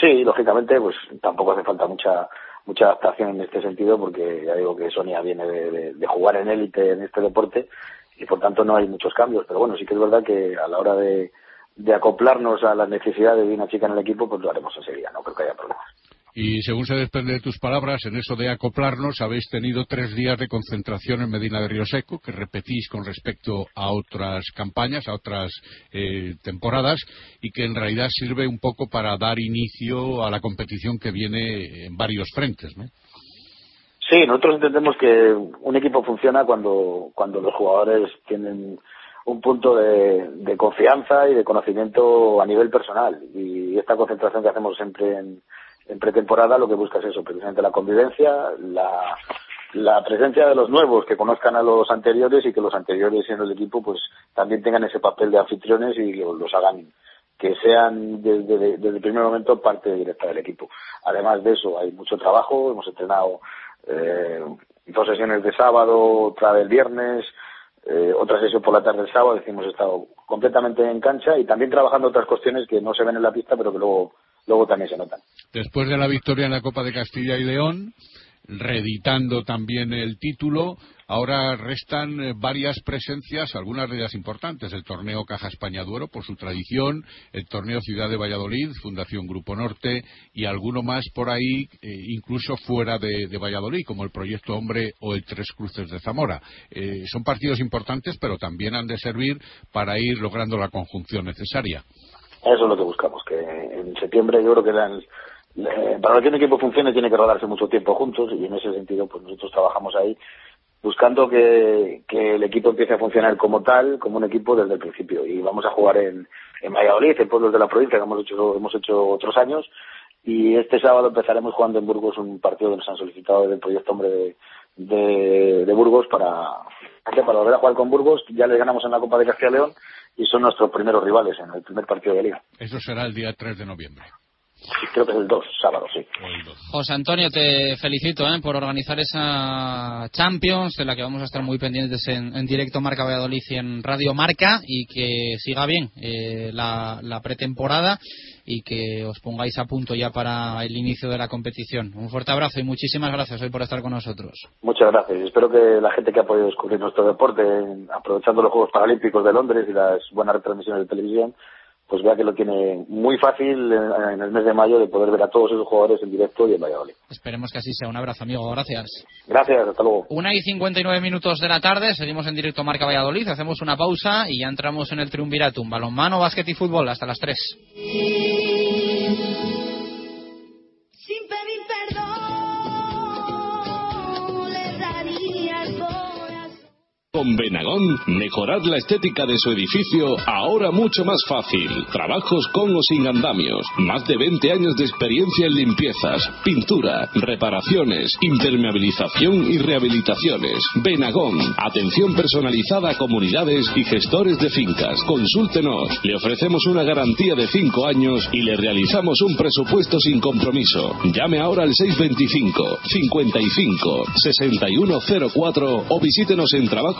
Sí, lógicamente, pues tampoco hace falta mucha mucha adaptación en este sentido porque ya digo que Sonia viene de, de jugar en élite en este deporte y por tanto no hay muchos cambios, pero bueno, sí que es verdad que a la hora de de acoplarnos a las necesidades de una chica en el equipo, pues lo haremos enseguida, no creo que haya problemas. Y según se desprende de tus palabras, en eso de acoplarnos, habéis tenido tres días de concentración en Medina de Río Seco, que repetís con respecto a otras campañas, a otras eh, temporadas, y que en realidad sirve un poco para dar inicio a la competición que viene en varios frentes, ¿no? Sí, nosotros entendemos que un equipo funciona cuando, cuando los jugadores tienen un punto de, confianza y de conocimiento a nivel personal. Y esta concentración que hacemos siempre en, pretemporada lo que busca es eso, precisamente la convivencia, la, la presencia de los nuevos que conozcan a los anteriores y que los anteriores en el equipo pues también tengan ese papel de anfitriones y los hagan que sean desde, el primer momento parte directa del equipo. Además de eso, hay mucho trabajo, hemos entrenado eh, dos sesiones de sábado, otra del viernes, eh, otra sesión por la tarde del sábado, decimos, hemos estado completamente en cancha y también trabajando otras cuestiones que no se ven en la pista, pero que luego, luego también se notan. Después de la victoria en la Copa de Castilla y León, reeditando también el título. Ahora restan eh, varias presencias, algunas de ellas importantes. El torneo Caja España Duero, por su tradición, el torneo Ciudad de Valladolid, Fundación Grupo Norte, y alguno más por ahí, eh, incluso fuera de, Valladolid, como el Proyecto Hombre o el Tres Cruces de Zamora. Eh, son partidos importantes, pero también han de servir para ir logrando la conjunción necesaria. Eso es lo que buscamos, que en septiembre yo creo que eran eh, para que un equipo funcione tiene que rodarse mucho tiempo juntos y en ese sentido pues nosotros trabajamos ahí buscando que, el equipo empiece a funcionar como tal, como un equipo desde el principio y vamos a jugar en, Valladolid, en pueblos de la provincia que hemos hecho, hemos hecho otros años y este sábado empezaremos jugando en Burgos un partido que nos han solicitado del proyecto Hombre de, de, Burgos para, para volver a jugar con Burgos. Ya le ganamos en la Copa de Castilla y León y son nuestros primeros rivales en el primer partido de liga. Eso será el día 3 de noviembre. Creo que es el 2, sábado, sí. José Antonio, te felicito ¿eh? por organizar esa Champions, de la que vamos a estar muy pendientes en, directo Marca Valladolid y en Radio Marca, y que siga bien eh, la, la pretemporada y que os pongáis a punto ya para el inicio de la competición. Un fuerte abrazo y muchísimas gracias hoy por estar con nosotros. Muchas gracias. Espero que la gente que ha podido descubrir nuestro deporte, aprovechando los Juegos Paralímpicos de Londres y las buenas retransmisiones de televisión, pues vea que lo tiene muy fácil en el mes de mayo de poder ver a todos esos jugadores en directo y en Valladolid. Esperemos que así sea. Un abrazo, amigo. Gracias. Gracias, hasta luego. Una y 59 minutos de la tarde, seguimos en directo Marca Valladolid, hacemos una pausa y ya entramos en el Triunviratum. Balonmano, básquet y fútbol hasta las 3. Con Benagón, mejorar la estética de su edificio ahora mucho más fácil. Trabajos con o sin andamios. Más de 20 años de experiencia en limpiezas, pintura, reparaciones, impermeabilización y rehabilitaciones. Benagón, atención personalizada a comunidades y gestores de fincas. Consúltenos. Le ofrecemos una garantía de 5 años y le realizamos un presupuesto sin compromiso. Llame ahora al 625 55 6104 o visítenos en trabajo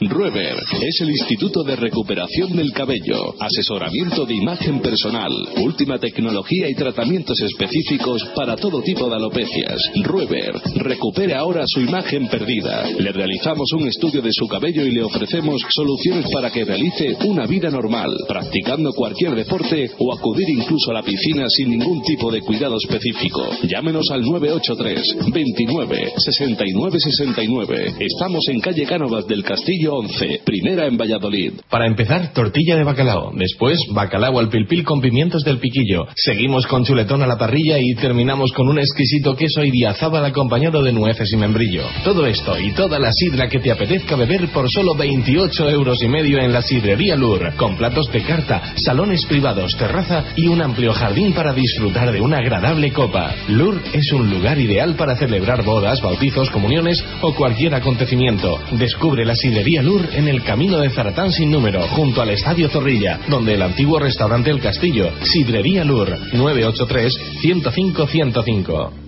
Rueber es el Instituto de Recuperación del Cabello, asesoramiento de imagen personal, última tecnología y tratamientos específicos para todo tipo de alopecias. Rueber recupere ahora su imagen perdida. Le realizamos un estudio de su cabello y le ofrecemos soluciones para que realice una vida normal, practicando cualquier deporte o acudir incluso a la piscina sin ningún tipo de cuidado específico. Llámenos al 983 29 69 69. Estamos en calle Cánovas del Castillo 11, primera en Valladolid. Para empezar, tortilla de bacalao. Después, bacalao al pilpil con pimientos del piquillo. Seguimos con chuletón a la parrilla y terminamos con un exquisito queso idiazábal acompañado de nueces y membrillo. Todo esto y toda la sidra que te apetezca beber por solo 28 euros y medio en la sidrería Lur. Con platos de carta, salones privados, terraza y un amplio jardín para disfrutar de una agradable copa. Lur es un lugar ideal para celebrar bodas, bautizos, comuniones o cualquier acontecimiento. Descubre la sidrería Lur en el camino de Zaratán sin número, junto al Estadio Zorrilla, donde el antiguo restaurante El Castillo, Sidrería Lur, 983 105 105.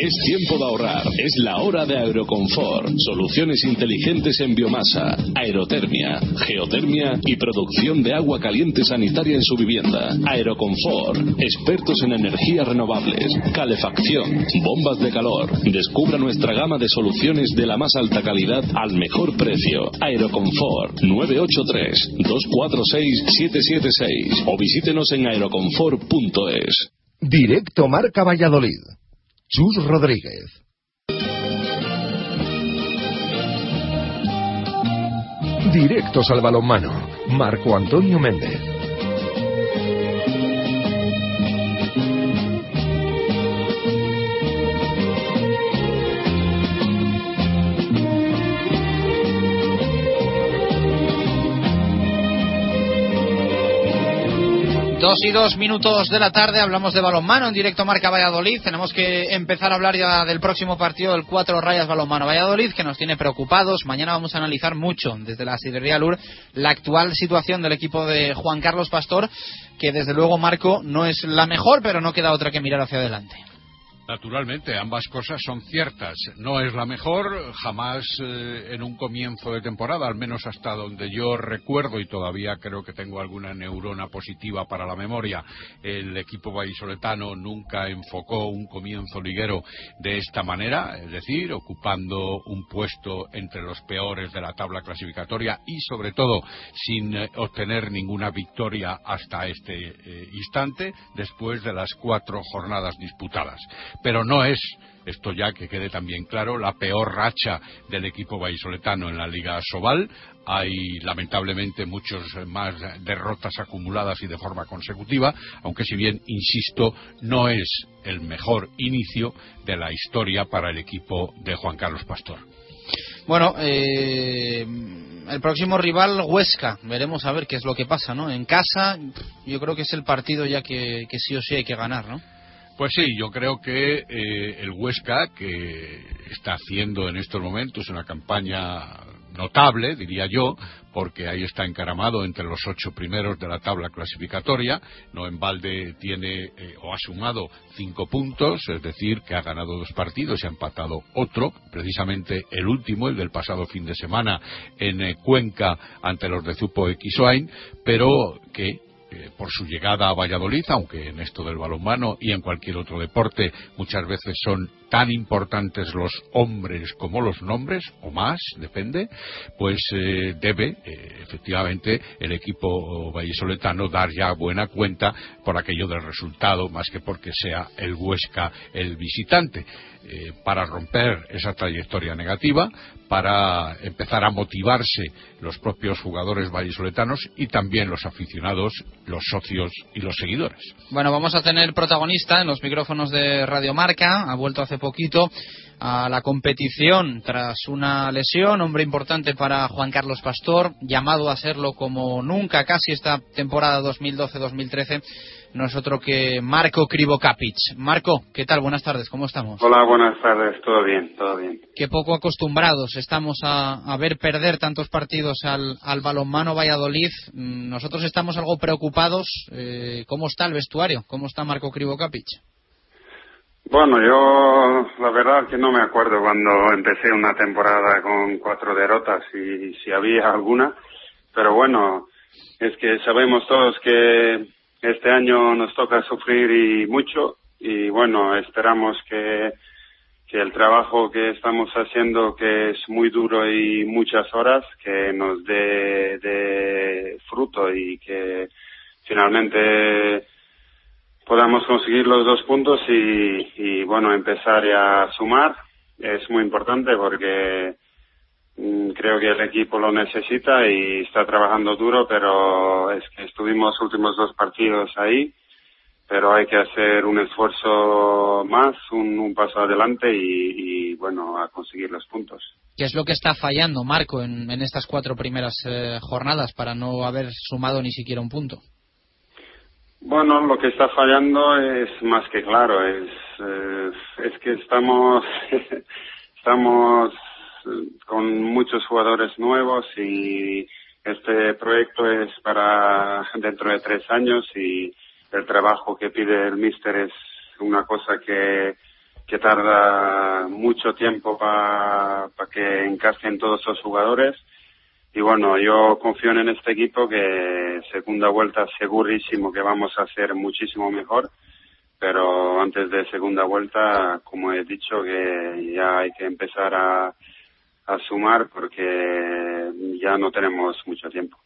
Es tiempo de ahorrar. Es la hora de Aeroconfort. Soluciones inteligentes en biomasa, aerotermia, geotermia y producción de agua caliente sanitaria en su vivienda. Aeroconfort. Expertos en energías renovables, calefacción, bombas de calor. Descubra nuestra gama de soluciones de la más alta calidad al mejor precio. Aeroconfort 983 246 776 o visítenos en aeroconfort.es. Directo Marca Valladolid. Chus Rodríguez. Directos al balonmano. Marco Antonio Méndez. Dos y dos minutos de la tarde hablamos de balonmano en directo Marca Valladolid. Tenemos que empezar a hablar ya del próximo partido del Cuatro Rayas Balonmano Valladolid que nos tiene preocupados. Mañana vamos a analizar mucho desde la Sidería Lur la actual situación del equipo de Juan Carlos Pastor que desde luego Marco no es la mejor pero no queda otra que mirar hacia adelante. Naturalmente, ambas cosas son ciertas. No es la mejor, jamás eh, en un comienzo de temporada, al menos hasta donde yo recuerdo y todavía creo que tengo alguna neurona positiva para la memoria. El equipo vallisoletano nunca enfocó un comienzo liguero de esta manera, es decir, ocupando un puesto entre los peores de la tabla clasificatoria y, sobre todo, sin eh, obtener ninguna victoria hasta este eh, instante, después de las cuatro jornadas disputadas pero no es esto ya que quede también claro, la peor racha del equipo vallisoletano en la Liga Sobal. Hay lamentablemente muchas más derrotas acumuladas y de forma consecutiva, aunque si bien, insisto, no es el mejor inicio de la historia para el equipo de Juan Carlos Pastor. Bueno, eh, el próximo rival Huesca, veremos a ver qué es lo que pasa, ¿no? En casa, yo creo que es el partido ya que sí o sí hay que ganar, ¿no? Pues sí, yo creo que eh, el Huesca, que está haciendo en estos momentos una campaña notable, diría yo, porque ahí está encaramado entre los ocho primeros de la tabla clasificatoria. No en balde tiene eh, o ha sumado cinco puntos, es decir, que ha ganado dos partidos y ha empatado otro, precisamente el último, el del pasado fin de semana en eh, Cuenca ante los de Zupo Xoain, pero que eh, por su llegada a Valladolid, aunque en esto del balonmano y en cualquier otro deporte muchas veces son tan importantes los hombres como los nombres, o más, depende, pues eh, debe eh, efectivamente el equipo vallisoletano dar ya buena cuenta por aquello del resultado, más que porque sea el Huesca el visitante. Para romper esa trayectoria negativa, para empezar a motivarse los propios jugadores vallisoletanos y también los aficionados, los socios y los seguidores. Bueno, vamos a tener protagonista en los micrófonos de Radio Marca, ha vuelto hace poquito a la competición tras una lesión, hombre importante para Juan Carlos Pastor, llamado a serlo como nunca casi esta temporada 2012-2013 no es otro que Marco Krivokapic. Marco, ¿qué tal? Buenas tardes, ¿cómo estamos? Hola, buenas tardes, todo bien, todo bien. Qué poco acostumbrados estamos a, ver perder tantos partidos al, al, balonmano Valladolid. Mm, nosotros estamos algo preocupados. Eh, ¿Cómo está el vestuario? ¿Cómo está Marco Krivokapic? Bueno, yo la verdad que no me acuerdo cuando empecé una temporada con cuatro derrotas y si había alguna, pero bueno, es que sabemos todos que este año nos toca sufrir y mucho y bueno, esperamos que, que el trabajo que estamos haciendo, que es muy duro y muchas horas, que nos dé de fruto y que finalmente podamos conseguir los dos puntos y, y bueno, empezar a sumar. Es muy importante porque creo que el equipo lo necesita y está trabajando duro, pero es que estuvimos últimos dos partidos ahí, pero hay que hacer un esfuerzo más, un, paso adelante y, bueno, a conseguir los puntos. ¿Qué es lo que está fallando, Marco, en, estas cuatro primeras eh, jornadas para no haber sumado ni siquiera un punto? Bueno, lo que está fallando es más que claro, es, eh, es que estamos, <laughs> estamos con muchos jugadores nuevos y este proyecto es para dentro de tres años y el trabajo que pide el míster es una cosa que, que tarda mucho tiempo para que encajen todos los jugadores. Y bueno, yo confío en este equipo que segunda vuelta segurísimo que vamos a hacer muchísimo mejor. Pero antes de segunda vuelta, como he dicho, que ya hay que empezar a, a sumar porque ya no tenemos mucho tiempo.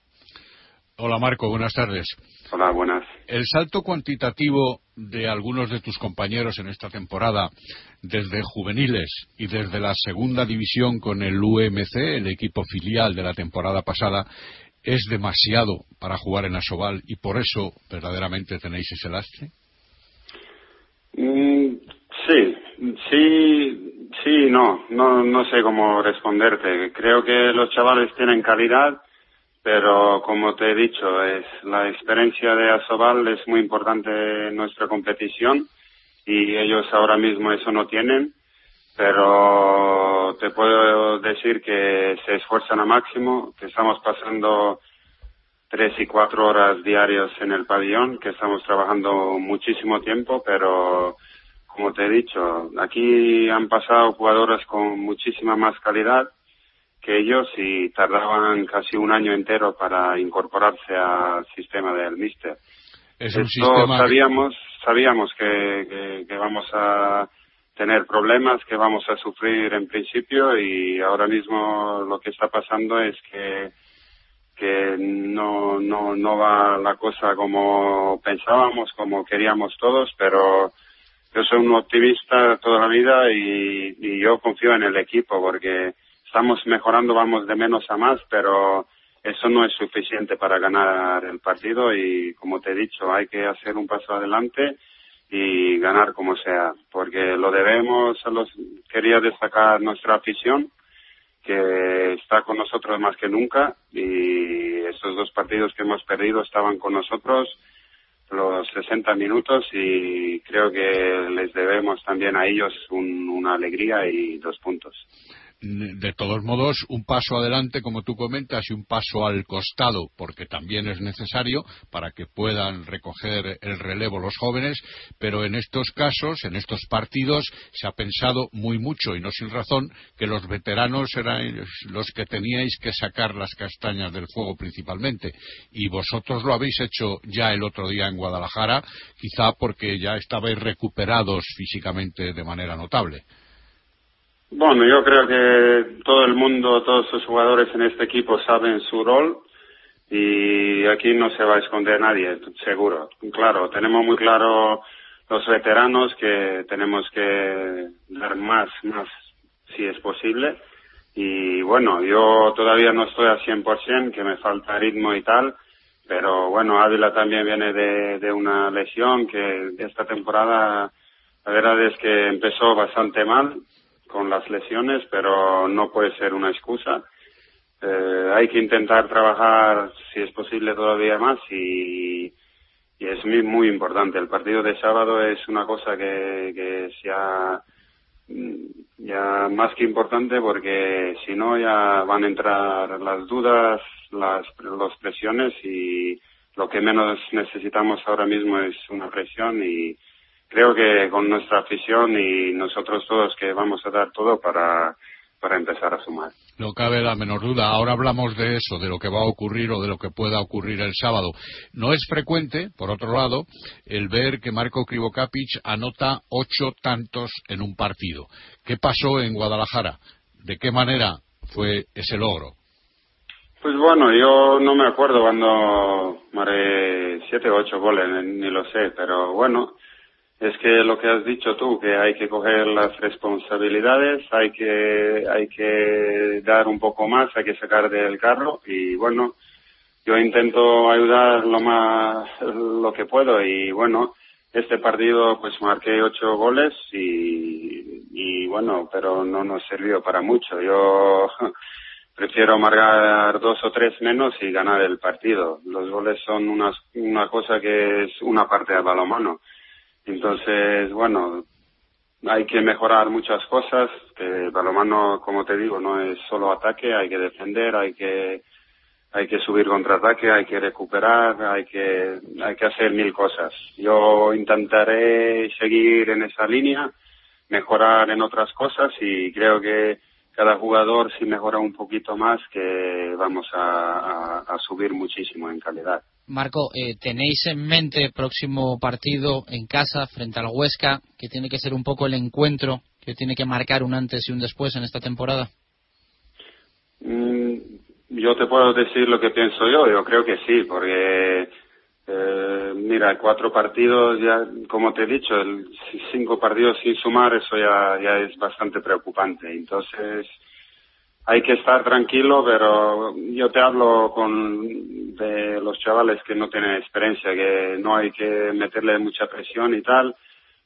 Hola Marco, buenas tardes. Hola, buenas. El salto cuantitativo de algunos de tus compañeros en esta temporada, desde juveniles y desde la segunda división con el UMC, el equipo filial de la temporada pasada, es demasiado para jugar en Asobal y por eso verdaderamente tenéis ese lastre. Mm, sí, sí, Sí, no, no, no sé cómo responderte. Creo que los chavales tienen calidad, pero como te he dicho, es la experiencia de Asobal es muy importante en nuestra competición y ellos ahora mismo eso no tienen, pero te puedo decir que se esfuerzan a máximo, que estamos pasando tres y cuatro horas diarias en el pabellón, que estamos trabajando muchísimo tiempo, pero como te he dicho, aquí han pasado jugadores con muchísima más calidad que ellos y tardaban casi un año entero para incorporarse al sistema del Mister. Es un sistema... sabíamos, sabíamos que, que, vamos a tener problemas, que vamos a sufrir en principio y ahora mismo lo que está pasando es que que no, no, no va la cosa como pensábamos, como queríamos todos, pero yo soy un optimista toda la vida y, yo confío en el equipo porque estamos mejorando, vamos de menos a más, pero eso no es suficiente para ganar el partido y como te he dicho, hay que hacer un paso adelante y ganar como sea, porque lo debemos a los quería destacar nuestra afición que está con nosotros más que nunca y estos dos partidos que hemos perdido estaban con nosotros los 60 minutos y creo que les debemos también a ellos una alegría y dos puntos de todos modos, un paso adelante, como tú comentas, y un paso al costado, porque también es necesario para que puedan recoger el relevo los jóvenes, pero en estos casos, en estos partidos, se ha pensado muy mucho, y no sin razón, que los veteranos eran los que teníais que sacar las castañas del fuego principalmente. Y vosotros lo habéis hecho ya el otro día en Guadalajara, quizá porque ya estabais recuperados físicamente de manera notable. Bueno, yo creo que todo el mundo, todos los jugadores en este equipo saben su rol y aquí no se va a esconder nadie, seguro. Claro, tenemos muy claro los veteranos que tenemos que dar más, más si es posible. Y bueno, yo todavía no estoy al 100%, que me falta ritmo y tal, pero bueno, Ávila también viene de, de una lesión que esta temporada la verdad es que empezó bastante mal con las lesiones, pero no puede ser una excusa. Eh, hay que intentar trabajar, si es posible, todavía más y, es muy, muy, importante. El partido de sábado es una cosa que, que sea mm, ya más que importante porque si no ya van a entrar las dudas, las, las presiones y lo que menos necesitamos ahora mismo es una presión y, creo que con nuestra afición y nosotros todos que vamos a dar todo para, para empezar a sumar. No cabe la menor duda. Ahora hablamos de eso, de lo que va a ocurrir o de lo que pueda ocurrir el sábado. No es frecuente, por otro lado, el ver que Marco Krivokapic anota ocho tantos en un partido. ¿Qué pasó en Guadalajara? ¿De qué manera fue ese logro? Pues bueno, yo no me acuerdo cuando maré siete o ocho goles, ni lo sé, pero bueno, es que lo que has dicho tú, que hay que coger las responsabilidades, hay que, hay que dar un poco más, hay que sacar del carro y bueno, yo intento ayudar lo más, lo que puedo y bueno, este partido pues marqué ocho goles y, y bueno, pero no nos sirvió para mucho. Yo <laughs> prefiero marcar dos o tres menos y ganar el partido. Los goles son una, una cosa que es una parte del balonmano entonces, bueno, hay que mejorar muchas cosas, que el balonmano, como te digo, no es solo ataque, hay que defender, hay que hay que subir contraataque, hay que recuperar, hay que hay que hacer mil cosas. Yo intentaré seguir en esa línea, mejorar en otras cosas y creo que cada jugador si mejora un poquito más que vamos a, a subir muchísimo en calidad. Marco, eh, ¿tenéis en mente el próximo partido en casa frente al Huesca, que tiene que ser un poco el encuentro que tiene que marcar un antes y un después en esta temporada? Mm, yo te puedo decir lo que pienso yo. Yo creo que sí, porque eh, mira, cuatro partidos ya, como te he dicho, el, cinco partidos sin sumar, eso ya, ya es bastante preocupante. Entonces, hay que estar tranquilo, pero yo te hablo con de los chavales que no tienen experiencia, que no hay que meterle mucha presión y tal.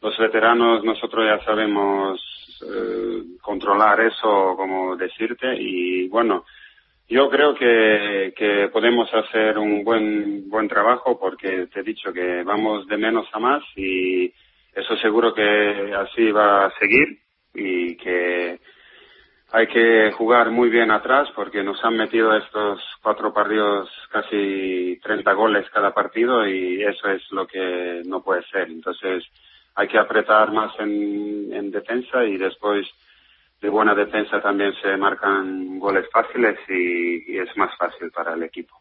Los veteranos nosotros ya sabemos eh, controlar eso, como decirte, y bueno, yo creo que, que podemos hacer un buen buen trabajo porque te he dicho que vamos de menos a más y eso seguro que así va a seguir y que hay que jugar muy bien atrás porque nos han metido estos cuatro partidos casi 30 goles cada partido y eso es lo que no puede ser. Entonces hay que apretar más en, en defensa y después de buena defensa también se marcan goles fáciles y, es más fácil para el equipo.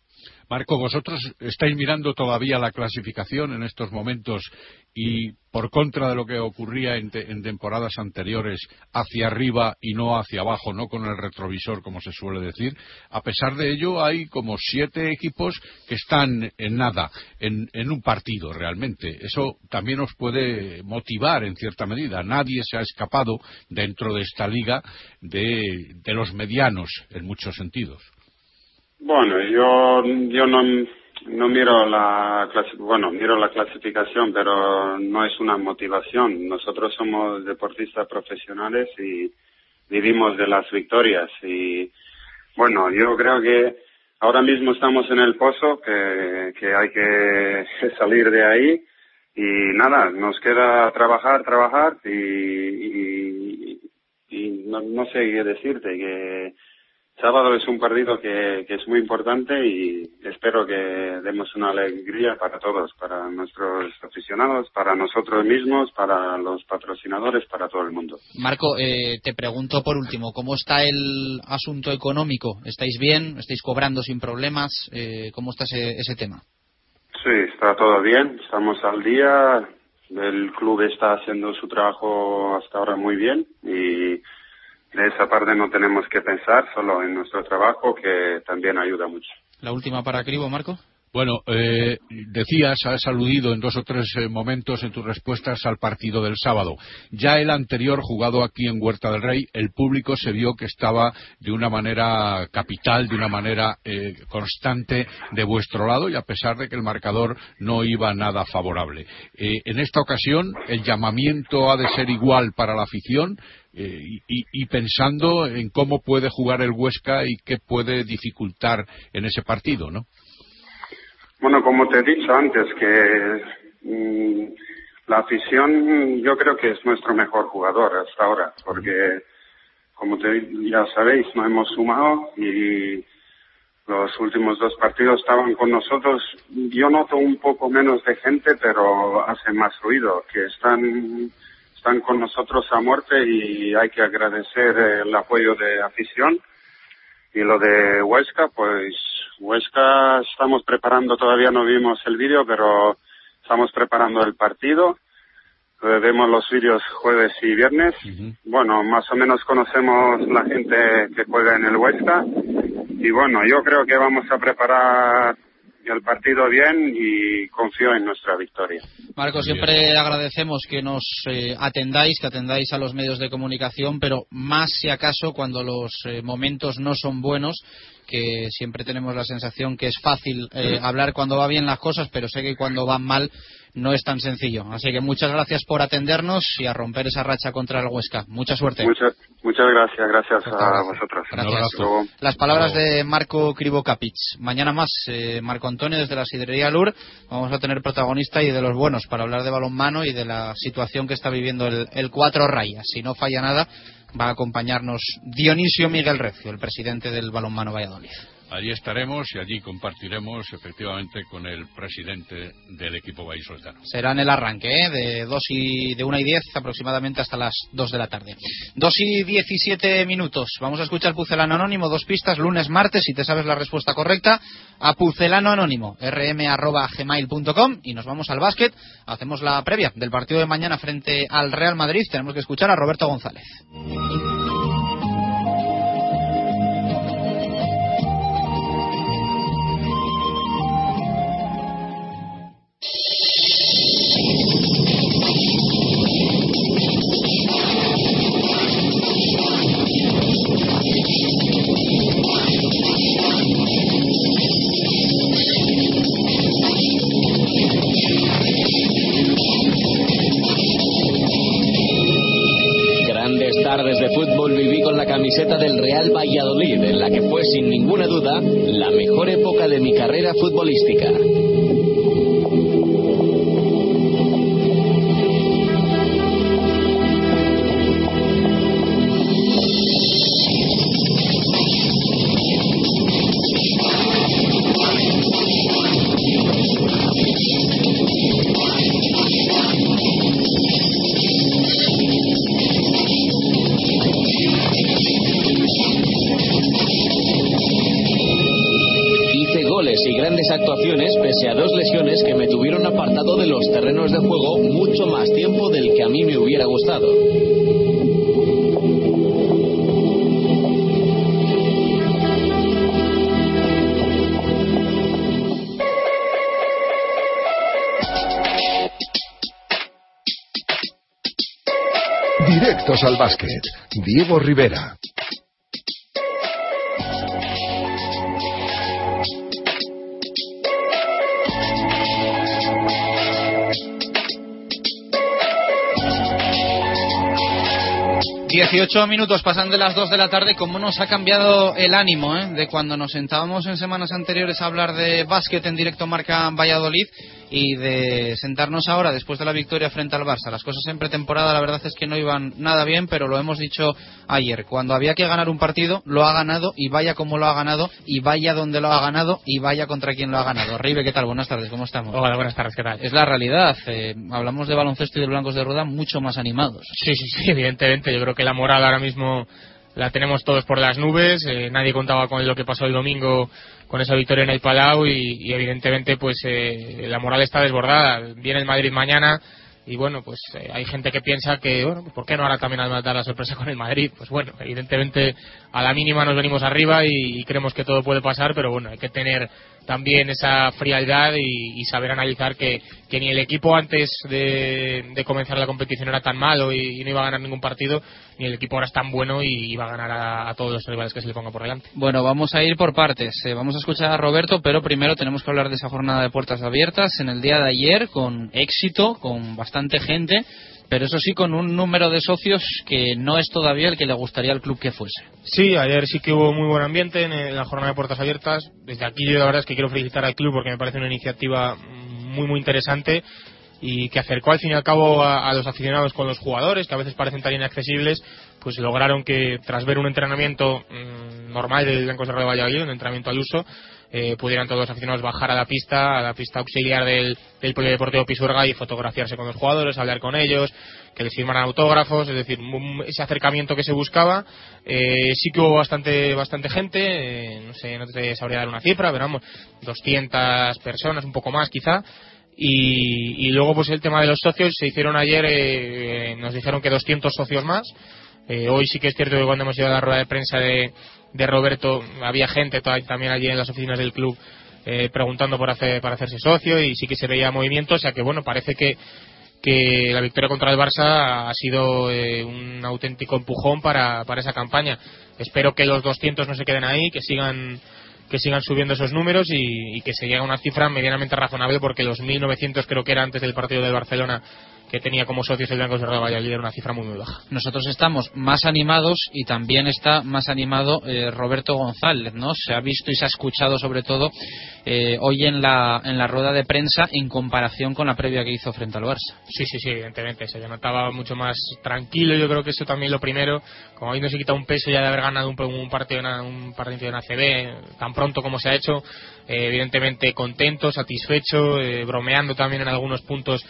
Marco, vosotros estáis mirando todavía la clasificación en estos momentos y por contra de lo que ocurría en, temporadas anteriores, hacia arriba y no hacia abajo, no con el retrovisor, como se suele decir. A pesar de ello, hay como siete equipos que están en nada, en, un partido realmente. Eso también os puede motivar en cierta medida. Nadie se ha escapado dentro de esta liga de los medianos en muchos sentidos. Bueno, yo, yo no, no miro la bueno, miro la clasificación, pero no es una motivación. Nosotros somos deportistas profesionales y vivimos de las victorias y bueno, yo creo que ahora mismo estamos en el pozo, que, que hay que <laughs> salir de ahí y nada, nos queda trabajar, trabajar y, y, y no, no sé qué decirte, que sábado es un partido que, es muy importante y espero que demos una alegría para todos, para nuestros aficionados, para nosotros mismos, para los patrocinadores, para todo el mundo. Marco, eh, te pregunto por último, ¿cómo está el asunto económico? ¿Estáis bien? ¿Estáis cobrando sin problemas? Eh, ¿Cómo está ese, ese tema? Sí, está todo bien, estamos al día, el club está haciendo su trabajo hasta ahora muy bien y de esa parte no tenemos que pensar, solo en nuestro trabajo, que también ayuda mucho. La última para Cribo, Marco. Bueno, eh, decías, has aludido en dos o tres eh, momentos en tus respuestas al partido del sábado. Ya el anterior, jugado aquí en Huerta del Rey, el público se vio que estaba de una manera capital, de una manera eh, constante de vuestro lado y a pesar de que el marcador no iba nada favorable. en esta ocasión, el llamamiento ha de ser igual para la afición. y, pensando en cómo puede jugar el Huesca y qué puede dificultar en ese partido, ¿no? Bueno, como te he dicho antes, que mm, la afición yo creo que es nuestro mejor jugador hasta ahora, porque como te, ya sabéis, no hemos sumado y los últimos dos partidos estaban con nosotros. Yo noto un poco menos de gente, pero hace más ruido, que están, están con nosotros a muerte y hay que agradecer el apoyo de afición. Y lo de Huesca, pues Huesca estamos preparando, todavía no vimos el vídeo, pero estamos preparando el partido. Eh, vemos los vídeos jueves y viernes. Bueno, más o menos conocemos la gente que juega en el Huesca. Y bueno, yo creo que vamos a preparar el partido bien y confío en nuestra victoria. Marco, siempre agradecemos que nos eh, atendáis, que atendáis a los medios de comunicación, pero más si acaso cuando los eh, momentos no son buenos que siempre tenemos la sensación que es fácil eh, hablar cuando va bien las cosas, pero sé que cuando van mal no es tan sencillo. Así que muchas gracias por atendernos y a romper esa racha contra el Huesca. Mucha suerte. Muchas, muchas gracias, gracias a vosotros. Gracias. Las palabras de Marco Krivokapic. Mañana más, eh, Marco Antonio desde la Sidrería Lur. Vamos a tener protagonista y de los buenos para hablar de balonmano y de la situación que está viviendo el, el Cuatro Rayas. Si no falla nada, va a acompañarnos Dionisio Miguel Recio, el presidente del Balonmano Valladolid. Allí estaremos y allí compartiremos efectivamente con el presidente del equipo vallisoletano. Será en el arranque, ¿eh? de dos y de una y diez aproximadamente hasta las dos de la tarde. Dos y diecisiete minutos. Vamos a escuchar Pucelano Anónimo, dos pistas, lunes, martes, si te sabes la respuesta correcta, a Pucelano Anónimo, rm.gmail.com y nos vamos al básquet. Hacemos la previa del partido de mañana frente al Real Madrid. Tenemos que escuchar a Roberto González. Camiseta del Real Valladolid, en la que fue sin ninguna duda la mejor época de mi carrera futbolística. Diego Rivera. 18 minutos pasan de las 2 de la tarde. ¿Cómo nos ha cambiado el ánimo eh? de cuando nos sentábamos en semanas anteriores a hablar de básquet en directo Marca Valladolid y de sentarnos ahora después de la victoria frente al Barça? Las cosas en pretemporada la verdad es que no iban nada bien, pero lo hemos dicho ayer. Cuando había que ganar un partido, lo ha ganado y vaya como lo ha ganado y vaya donde lo ha ganado y vaya contra quien lo ha ganado. Ribe, ¿qué tal? Buenas tardes, ¿cómo estamos? Hola, buenas tardes, ¿qué tal? Es la realidad. Eh, hablamos de baloncesto y de blancos de rueda mucho más animados. Sí, sí, sí, evidentemente. Yo creo que la moral ahora mismo la tenemos todos por las nubes. Eh, nadie contaba con lo que pasó el domingo con esa victoria en el Palau y, evidentemente pues eh, la moral está desbordada. Viene el Madrid mañana y bueno, pues eh, hay gente que piensa que, bueno, pues, ¿por qué no ahora también dar la sorpresa con el Madrid? Pues bueno, evidentemente a la mínima nos venimos arriba y creemos que todo puede pasar, pero bueno, hay que tener también esa frialdad y, saber analizar que, ni el equipo antes de, comenzar la competición era tan malo y, no iba a ganar ningún partido, ni el equipo ahora es tan bueno y, va a ganar a, todos los rivales que se le ponga por delante. Bueno, vamos a ir por partes. Eh, vamos a escuchar a Roberto, pero primero tenemos que hablar de esa jornada de puertas abiertas en el día de ayer, con éxito, con bastante gente pero eso sí con un número de socios que no es todavía el que le gustaría al club que fuese. Sí, ayer sí que hubo muy buen ambiente en la jornada de puertas abiertas. Desde aquí yo la verdad es que quiero felicitar al club porque me parece una iniciativa muy muy interesante y que acercó al fin y al cabo a, los aficionados con los jugadores, que a veces parecen tan inaccesibles, pues lograron que tras ver un entrenamiento mm, normal del Blancos de Valladolid, un entrenamiento al uso, eh, pudieran todos los aficionados bajar a la pista, a la pista auxiliar del, del Polideportivo Pisuerga y fotografiarse con los jugadores, hablar con ellos, que les firmaran autógrafos, es decir, ese acercamiento que se buscaba. Eh, sí que hubo bastante bastante gente, eh, no sé, no te sabría dar una cifra, pero vamos, 200 personas, un poco más quizá. Y, luego pues el tema de los socios se hicieron ayer, nos dijeron que 200 socios más. Hoy sí que es cierto que cuando hemos ido a la rueda de prensa de, de Roberto había gente también allí en las oficinas del club eh, preguntando por hacer, para hacerse socio y sí que se veía movimiento, o sea que bueno, parece que, la victoria contra el Barça ha sido eh, un auténtico empujón para, esa campaña. Espero que los 200 no se queden ahí, que sigan que sigan subiendo esos números y, y que se llegue a una cifra medianamente razonable porque los 1.900 creo que era antes del partido del Barcelona que tenía como socios el Blanco de Valladolid era una cifra muy muy baja. Nosotros estamos más animados y también está más animado eh, Roberto González, ¿no? Se ha visto y se ha escuchado sobre todo eh, hoy en la, en la rueda de prensa en comparación con la previa que hizo frente al Barça. Sí, sí, sí, evidentemente. Se notaba mucho más tranquilo. Yo creo que eso también lo primero. Como hoy no se quita un peso ya de haber ganado un, un partido, un partido en ACB tan pronto como se ha hecho. Eh, evidentemente contento, satisfecho, bromeando también en algunos puntos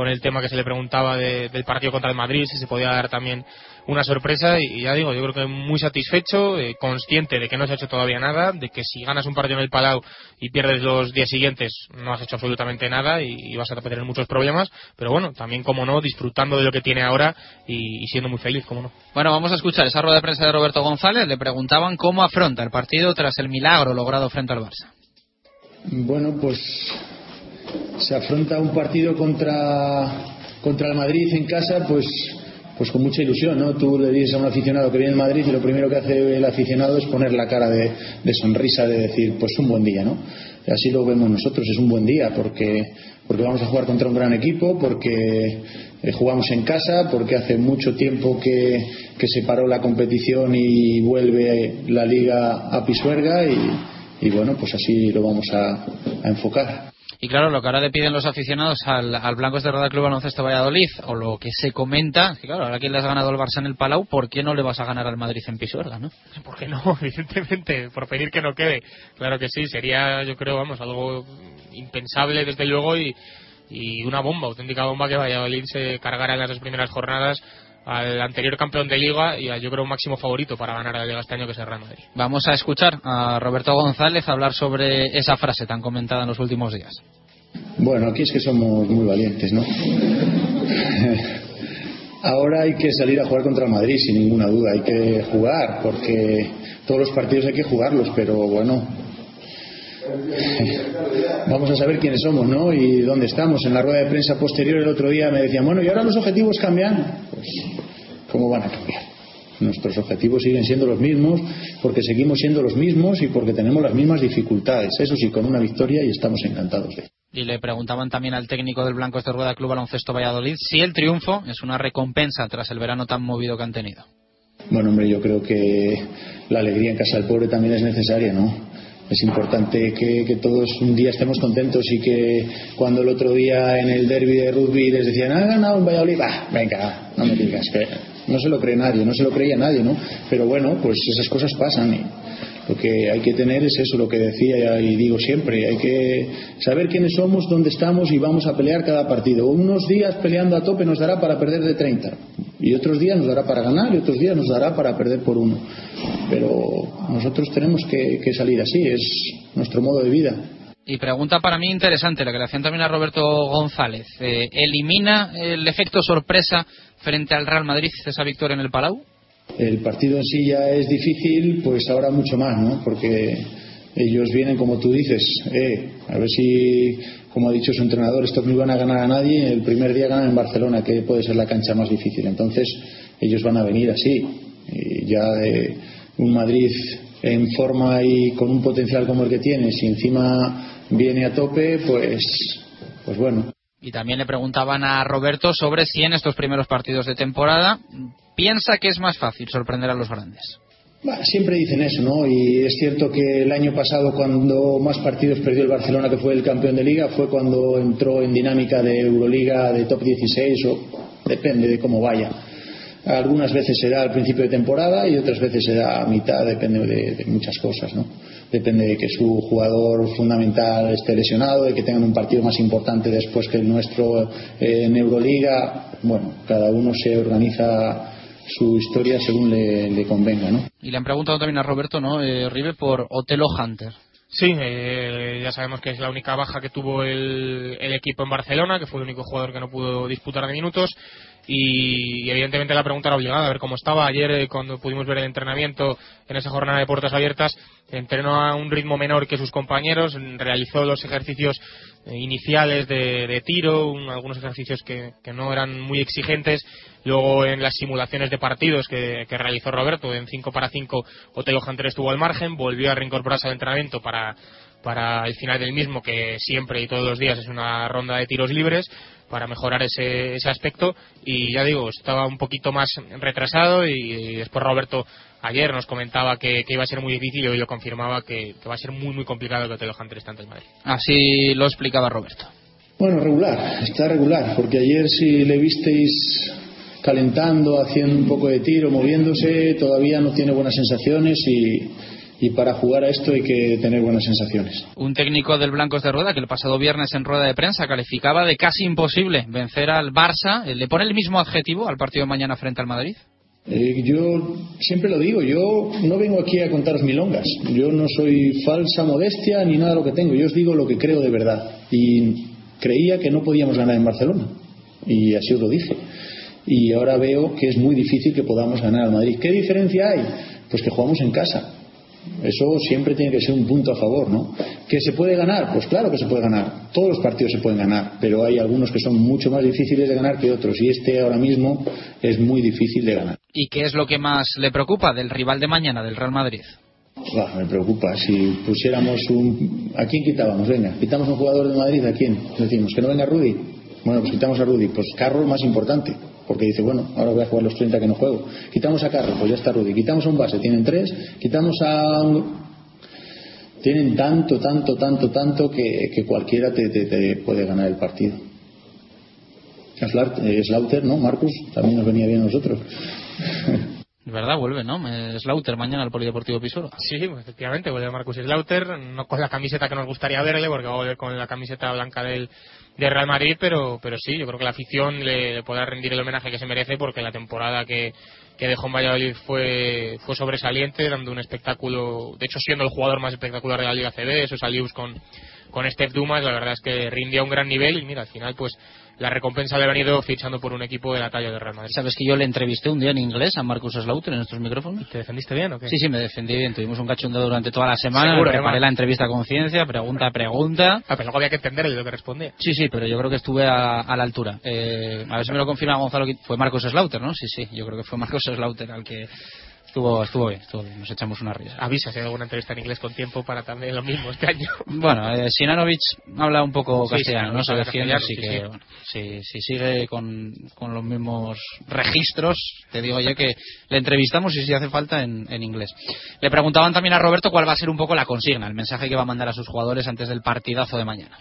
con el tema que se le preguntaba del partido contra el Madrid, si se podía dar también una sorpresa y, ya digo, yo creo que muy satisfecho, eh, consciente de que no se ha hecho todavía nada, de que si ganas un partido en el Palau y pierdes los días siguientes no has hecho absolutamente nada y, vas a tener muchos problemas, pero bueno, también como no, disfrutando de lo que tiene ahora y, siendo muy feliz, como no. Bueno, vamos a escuchar esa rueda de prensa de Roberto González, le preguntaban cómo afronta el partido tras el milagro logrado frente al Barça. Bueno, pues se afronta un partido contra, contra el Madrid en casa, pues, pues con mucha ilusión, ¿no? Tú le dices a un aficionado que viene el Madrid y lo primero que hace el aficionado es poner la cara de, sonrisa, de decir, pues un buen día, ¿no? Así lo vemos nosotros, es un buen día porque, porque vamos a jugar contra un gran equipo, porque eh, jugamos en casa, porque hace mucho tiempo que, se paró la competición y vuelve la liga a Pisuerga y, y bueno, pues así lo vamos a enfocar. Y claro, lo que ahora le piden los aficionados al, al Blancos de Roda Club Baloncesto Valladolid, o lo que se comenta, que claro, ahora que le has ganado al Barça en el Palau, ¿por qué no le vas a ganar al Madrid en Pisuerga, no? <laughs> ¿Por qué no? <laughs> Evidentemente, por pedir que no quede. Claro que sí, sería, yo creo, vamos, algo impensable desde luego y, y una bomba, auténtica bomba que Valladolid se cargara en las dos primeras jornadas al anterior campeón de liga y a, yo creo un máximo favorito para ganar la liga este año que es el Real Madrid. Vamos a escuchar a Roberto González hablar sobre esa frase tan comentada en los últimos días. Bueno, aquí es que somos muy valientes, ¿no? Ahora hay que salir a jugar contra el Madrid, sin ninguna duda. Hay que jugar, porque todos los partidos hay que jugarlos, pero bueno. Vamos a saber quiénes somos, ¿no? Y dónde estamos. En la rueda de prensa posterior el otro día me decían, bueno, ¿y ahora los objetivos cambian? Pues, ¿cómo van a cambiar? Nuestros objetivos siguen siendo los mismos porque seguimos siendo los mismos y porque tenemos las mismas dificultades. Eso sí, con una victoria y estamos encantados de y le preguntaban también al técnico del Blanco de Rueda Club Baloncesto Valladolid si el triunfo es una recompensa tras el verano tan movido que han tenido. Bueno, hombre, yo creo que la alegría en casa del pobre también es necesaria, ¿no? Es importante que, todos un día estemos contentos y que cuando el otro día en el derby de rugby les decían, ha ganado un Valladolid, bah, venga, no me digas que no se lo cree nadie, no se lo creía nadie, ¿no? Pero bueno, pues esas cosas pasan y lo que hay que tener es eso, lo que decía y digo siempre, hay que saber quiénes somos, dónde estamos y vamos a pelear cada partido. Unos días peleando a tope nos dará para perder de 30 y otros días nos dará para ganar y otros días nos dará para perder por uno. Pero nosotros tenemos que, salir así, es nuestro modo de vida. Y pregunta para mí interesante, la que le hacían también a Roberto González. Eh, ¿Elimina el efecto sorpresa frente al Real Madrid esa victoria en el Palau? el partido en sí ya es difícil, pues ahora mucho más, ¿no? Porque ellos vienen, como tú dices, eh, a ver si, como ha dicho su entrenador, estos no iban a ganar a nadie, el primer día ganan en Barcelona, que puede ser la cancha más difícil. Entonces, ellos van a venir así. Y ya de un Madrid en forma y con un potencial como el que tiene, si encima viene a tope, pues, pues bueno. Y también le preguntaban a Roberto sobre si en estos primeros partidos de temporada piensa que es más fácil sorprender a los grandes. Siempre dicen eso, ¿no? Y es cierto que el año pasado, cuando más partidos perdió el Barcelona, que fue el campeón de liga, fue cuando entró en dinámica de Euroliga, de top 16, o depende de cómo vaya. Algunas veces se da al principio de temporada y otras veces se da a mitad, depende de, muchas cosas, ¿no? Depende de que su jugador fundamental esté lesionado, de que tengan un partido más importante después que el nuestro eh, en Euroliga. Bueno, cada uno se organiza su historia según le, convenga, ¿no? Y le han preguntado también a Roberto, ¿no? Eh, Rive por Otelo Hunter. Sí, eh, ya sabemos que es la única baja que tuvo el, el, equipo en Barcelona, que fue el único jugador que no pudo disputar de minutos y evidentemente la pregunta era obligada a ver cómo estaba ayer eh, cuando pudimos ver el entrenamiento en esa jornada de puertas abiertas entrenó a un ritmo menor que sus compañeros realizó los ejercicios iniciales de, tiro algunos ejercicios que, no eran muy exigentes luego en las simulaciones de partidos que, realizó Roberto en 5 para 5 Otelo Hunter estuvo al margen volvió a reincorporarse al entrenamiento para para el final del mismo, que siempre y todos los días es una ronda de tiros libres, para mejorar ese, ese aspecto. Y ya digo, estaba un poquito más retrasado y, después Roberto ayer nos comentaba que, iba a ser muy difícil y hoy lo confirmaba que, va a ser muy, muy complicado que te lo Hunter esté Madrid. Así lo explicaba Roberto. Bueno, regular, está regular, porque ayer si le visteis calentando, haciendo un poco de tiro, moviéndose, todavía no tiene buenas sensaciones y y para jugar a esto hay que tener buenas sensaciones. Un técnico del Blancos de Rueda que el pasado viernes en rueda de prensa calificaba de casi imposible vencer al Barça, ¿le pone el mismo adjetivo al partido de mañana frente al Madrid? Eh, yo siempre lo digo, yo no vengo aquí a contaros milongas, yo no soy falsa modestia ni nada de lo que tengo, yo os digo lo que creo de verdad y creía que no podíamos ganar en Barcelona y así os lo dije y ahora veo que es muy difícil que podamos ganar al Madrid. ¿Qué diferencia hay? Pues que jugamos en casa eso siempre tiene que ser un punto a favor, ¿no? ¿Que se puede ganar? Pues claro que se puede ganar. Todos los partidos se pueden ganar, pero hay algunos que son mucho más difíciles de ganar que otros y este ahora mismo es muy difícil de ganar. ¿Y qué es lo que más le preocupa del rival de mañana, del Real Madrid? me preocupa. Si pusiéramos un. ¿A quién quitábamos? Venga, quitamos un jugador de Madrid, ¿a quién? Decimos que no venga Rudy. Bueno, pues quitamos a Rudy. Pues Carroll más importante porque dice, bueno, ahora voy a jugar los 30 que no juego. Quitamos a Carlos, pues ya está Rudy. Quitamos a un base, tienen tres. Quitamos a. Tienen tanto, tanto, tanto, tanto que, cualquiera te, puede ganar el partido. Slaughter, ¿no? Marcus, también nos venía bien a nosotros. <laughs> Es verdad, vuelve, ¿no? Slaughter mañana al Polideportivo Pisoro. Sí, pues, efectivamente, vuelve Marcus Slaughter, no con la camiseta que nos gustaría verle, porque va a volver con la camiseta blanca del, Real Madrid, pero, pero sí, yo creo que la afición le, podrá rendir el homenaje que se merece, porque la temporada que, dejó en Valladolid fue, fue sobresaliente, dando un espectáculo, de hecho siendo el jugador más espectacular de la Liga CB, eso salió con, con Steph Dumas, la verdad es que rindía un gran nivel y mira, al final pues la recompensa le ha venido fichando por un equipo de la talla de Real Madrid. ¿Sabes que yo le entrevisté un día en inglés a Marcus Slaughter en nuestros micrófonos? ¿Te defendiste bien o qué? Sí, sí, me defendí bien. Tuvimos un cachondeo durante toda la semana. Seguro, preparé la entrevista con ciencia, pregunta a pregunta. Ah, pero luego había que entender lo que respondía. Sí, sí, pero yo creo que estuve a, la altura. Eh, a ver si me lo confirma Gonzalo. Fue Marcus Slaughter, ¿no? Sí, sí, yo creo que fue Marcus Slaughter al que Estuvo, estuvo bien, estuvo bien, nos echamos una risa. Avisa si hay alguna entrevista en inglés con tiempo para también lo mismo este año. <laughs> Bueno, eh, Sinanovic habla un poco castellano, no se defiende, así que si, si, sigue con, con, los mismos registros, te digo yo que le entrevistamos y si hace falta en, en inglés. Le preguntaban también a Roberto cuál va a ser un poco la consigna, el mensaje que va a mandar a sus jugadores antes del partidazo de mañana.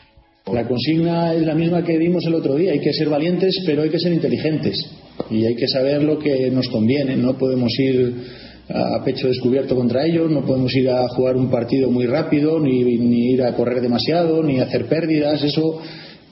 La consigna es la misma que dimos el otro día. Hay que ser valientes, pero hay que ser inteligentes. Y hay que saber lo que nos conviene. No podemos ir a pecho descubierto contra ellos, no podemos ir a jugar un partido muy rápido, ni, ni ir a correr demasiado, ni hacer pérdidas. Eso,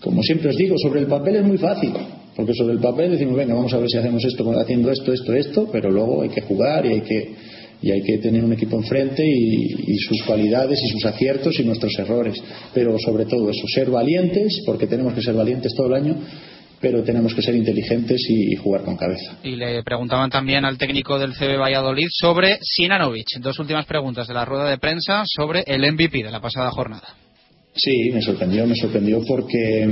como siempre os digo, sobre el papel es muy fácil. Porque sobre el papel decimos, venga, vamos a ver si hacemos esto haciendo esto, esto, esto, pero luego hay que jugar y hay que y hay que tener un equipo enfrente y, y, sus cualidades y sus aciertos y nuestros errores. Pero sobre todo eso, ser valientes, porque tenemos que ser valientes todo el año, pero tenemos que ser inteligentes y, jugar con cabeza. Y le preguntaban también al técnico del CB Valladolid sobre Sinanovic. Dos últimas preguntas de la rueda de prensa sobre el MVP de la pasada jornada. Sí, me sorprendió, me sorprendió porque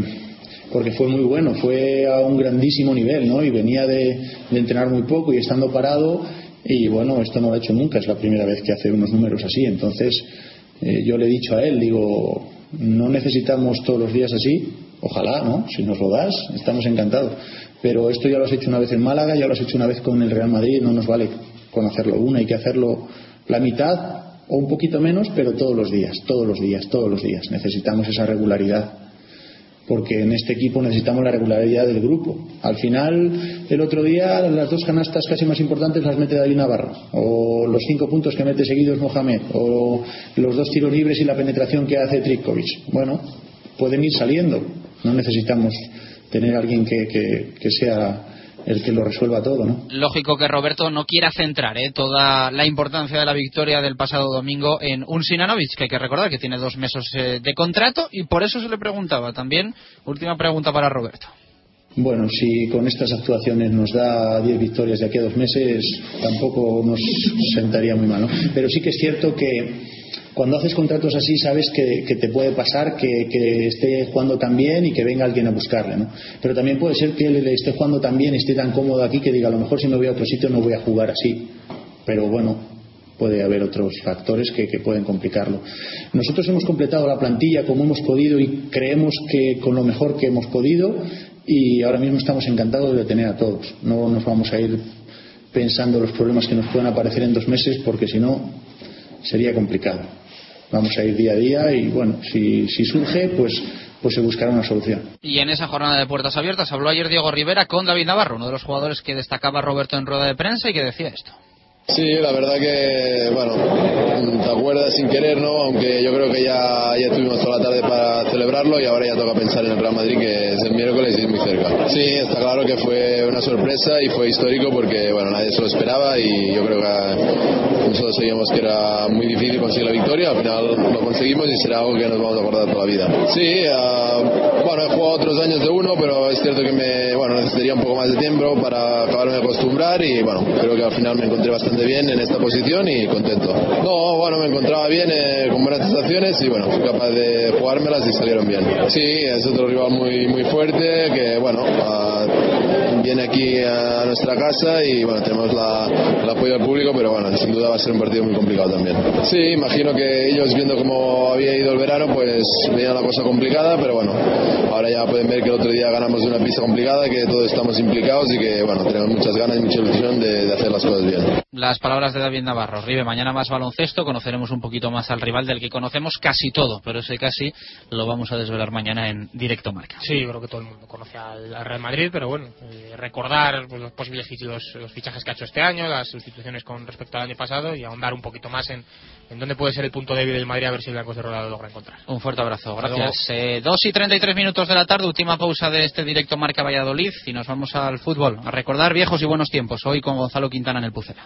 porque fue muy bueno, fue a un grandísimo nivel, ¿no? Y venía de, de entrenar muy poco y estando parado y bueno, esto no lo ha hecho nunca, es la primera vez que hace unos números así. Entonces, eh, yo le he dicho a él, digo, no necesitamos todos los días así, ojalá, ¿no? Si nos lo das, estamos encantados. Pero esto ya lo has hecho una vez en Málaga, ya lo has hecho una vez con el Real Madrid, no nos vale con hacerlo una, hay que hacerlo la mitad o un poquito menos, pero todos los días, todos los días, todos los días. Necesitamos esa regularidad porque en este equipo necesitamos la regularidad del grupo. Al final, el otro día, las dos canastas casi más importantes las mete David Navarro, o los cinco puntos que mete seguidos Mohamed, o los dos tiros libres y la penetración que hace Trikovic. Bueno, pueden ir saliendo, no necesitamos tener alguien que, que, que sea el que lo resuelva todo, ¿no? Lógico que Roberto no quiera centrar ¿eh? toda la importancia de la victoria del pasado domingo en un Sinanovic, que hay que recordar que tiene dos meses eh, de contrato y por eso se le preguntaba también. Última pregunta para Roberto. Bueno, si con estas actuaciones nos da 10 victorias de aquí a dos meses, tampoco nos sentaría muy mal, ¿no? Pero sí que es cierto que cuando haces contratos así sabes que, te puede pasar que, esté jugando tan bien y que venga alguien a buscarle, ¿no? Pero también puede ser que él esté jugando tan bien, esté tan cómodo aquí que diga a lo mejor si me voy a otro sitio no voy a jugar así. Pero bueno, puede haber otros factores que, pueden complicarlo. Nosotros hemos completado la plantilla como hemos podido y creemos que con lo mejor que hemos podido y ahora mismo estamos encantados de tener a todos. No nos vamos a ir pensando los problemas que nos puedan aparecer en dos meses porque si no sería complicado vamos a ir día a día y bueno, si, surge, pues pues se buscará una solución. Y en esa jornada de puertas abiertas habló ayer Diego Rivera con David Navarro, uno de los jugadores que destacaba Roberto en rueda de prensa y que decía esto. Sí, la verdad que, bueno, te acuerdas sin querer, ¿no? Aunque yo creo que ya, ya tuvimos toda la tarde para celebrarlo y ahora ya toca pensar en el Real Madrid, que es el miércoles y es muy cerca. Sí, está claro que fue una sorpresa y fue histórico porque, bueno, nadie se lo esperaba y yo creo que nosotros sabíamos que era muy difícil conseguir la victoria, al final lo conseguimos y será algo que nos vamos a acordar toda la vida. Sí, uh, bueno, he jugado otros años de uno, pero es cierto que me, bueno, necesitaría un poco más de tiempo para acabarme de acostumbrar y, bueno, creo que al final me encontré bastante bien en esta posición y contento. No, bueno, me encontraba bien, eh, con buenas sensaciones y bueno, fui capaz de jugármelas y salieron bien. Sí, es otro rival muy, muy fuerte que, bueno, viene aquí a nuestra casa y bueno, tenemos la, el apoyo del público, pero bueno, sin duda va a ser un partido muy complicado también. Sí, imagino que ellos viendo cómo había ido el verano, pues veían la cosa complicada, pero bueno, ahora ya pueden ver que el otro día ganamos de una pista complicada, que todos estamos implicados y que bueno, tenemos muchas ganas y mucha ilusión de, de hacer las cosas bien. Las palabras de David Navarro. Ribe, mañana más baloncesto, conoceremos un poquito más al rival del que conocemos casi todo, pero ese casi lo vamos a desvelar mañana en directo marca. Sí, yo creo que todo el mundo conoce al, Real Madrid, pero bueno, eh, recordar pues, los posibles los, fichajes que ha hecho este año, las sustituciones con respecto al año pasado y ahondar un poquito más en, en dónde puede ser el punto débil del Madrid a ver si el Blancos de Roda lo logra encontrar. Un fuerte abrazo, gracias. Eh, dos y treinta y tres minutos de la tarde, última pausa de este directo marca Valladolid y nos vamos al fútbol, a recordar viejos y buenos tiempos, hoy con Gonzalo Quintana en el Pucela.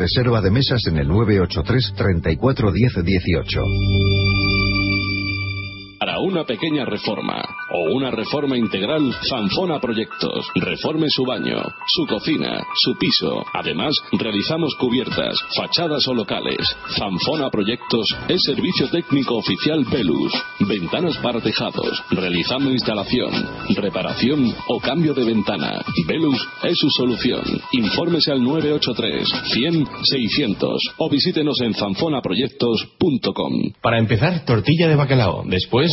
Reserva de mesas en el 983 34 10 18 para una pequeña reforma o una reforma integral, Fanfona Proyectos. Reforme su baño, su cocina, su piso. Además, realizamos cubiertas, fachadas o locales. Fanfona Proyectos es servicio técnico oficial Pelus. Ventanas para tejados. Realizando instalación, reparación o cambio de ventana. Velus es su solución. Infórmese al 983 100 600 o visítenos en fanfonaproyectos.com. Para empezar, tortilla de bacalao. Después,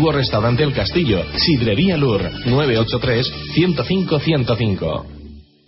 restaurante El Castillo, Sidrería Lur, 983 105 105.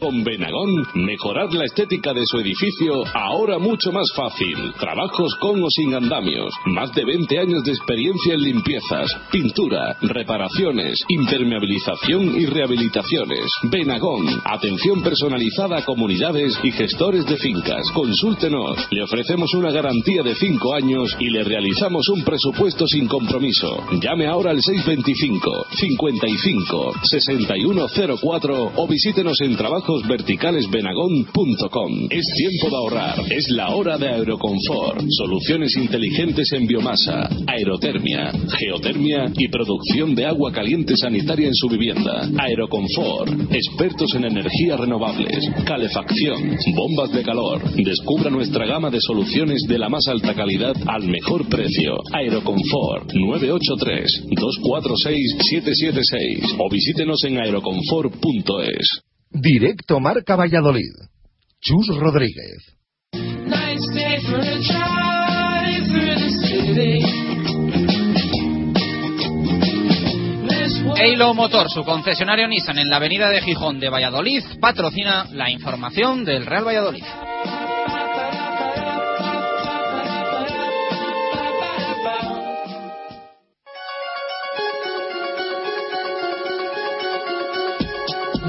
Con Benagón, mejorar la estética de su edificio ahora mucho más fácil. Trabajos con o sin andamios. Más de 20 años de experiencia en limpiezas, pintura, reparaciones, impermeabilización y rehabilitaciones. Benagón, atención personalizada a comunidades y gestores de fincas. Consúltenos. Le ofrecemos una garantía de 5 años y le realizamos un presupuesto sin compromiso. Llame ahora al 625 55 6104 o visítenos en trabajo verticalesbenagón.com. Es tiempo de ahorrar. Es la hora de Aeroconfort. Soluciones inteligentes en biomasa, aerotermia, geotermia y producción de agua caliente sanitaria en su vivienda. Aeroconfort. Expertos en energías renovables, calefacción, bombas de calor. Descubra nuestra gama de soluciones de la más alta calidad al mejor precio. Aeroconfort 983 246 776 o visítenos en aeroconfort.es. Directo Marca Valladolid. Chus Rodríguez. Eilo Motor, su concesionario Nissan en la avenida de Gijón de Valladolid, patrocina la información del Real Valladolid.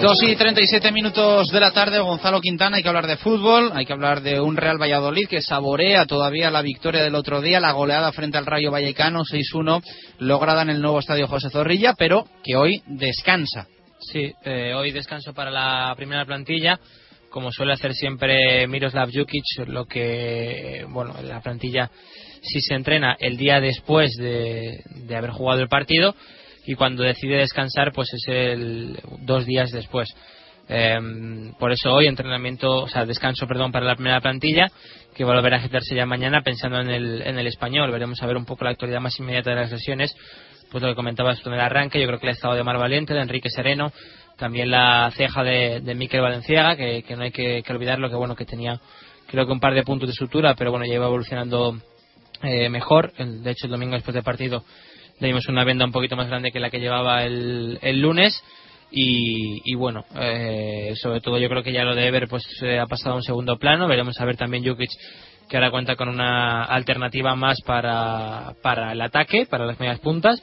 Dos y treinta y siete minutos de la tarde, Gonzalo Quintana, hay que hablar de fútbol, hay que hablar de un Real Valladolid que saborea todavía la victoria del otro día, la goleada frente al Rayo Vallecano 6-1, lograda en el nuevo estadio José Zorrilla, pero que hoy descansa. Sí, eh, hoy descanso para la primera plantilla, como suele hacer siempre Miroslav Jukic, lo que, bueno, la plantilla si se entrena el día después de haber jugado el partido, y cuando decide descansar pues es el dos días después. Em, por eso hoy entrenamiento o sea descanso perdón para la primera plantilla que va a agitarse ya mañana pensando en el, en el español. Veremos a ver un poco la actualidad más inmediata de las lesiones. Pues lo que comentabas tú en arranque, yo creo que el estado de Mar Valiente, de Enrique Sereno, también la ceja de, de Miquel Valenciaga, que, no hay que, que olvidarlo, que bueno, que tenía creo que un par de puntos de sutura, pero bueno, ya iba evolucionando eh, mejor. de hecho, el domingo después del partido le dimos una venda un poquito más grande que la que llevaba el, el lunes. Y, bueno, eh, sobre todo yo creo que ya lo de Ever pues ha pasado a un segundo plano. Veremos a ver también Jukic que ahora cuenta con una alternativa más para, para el ataque, para las medias puntas.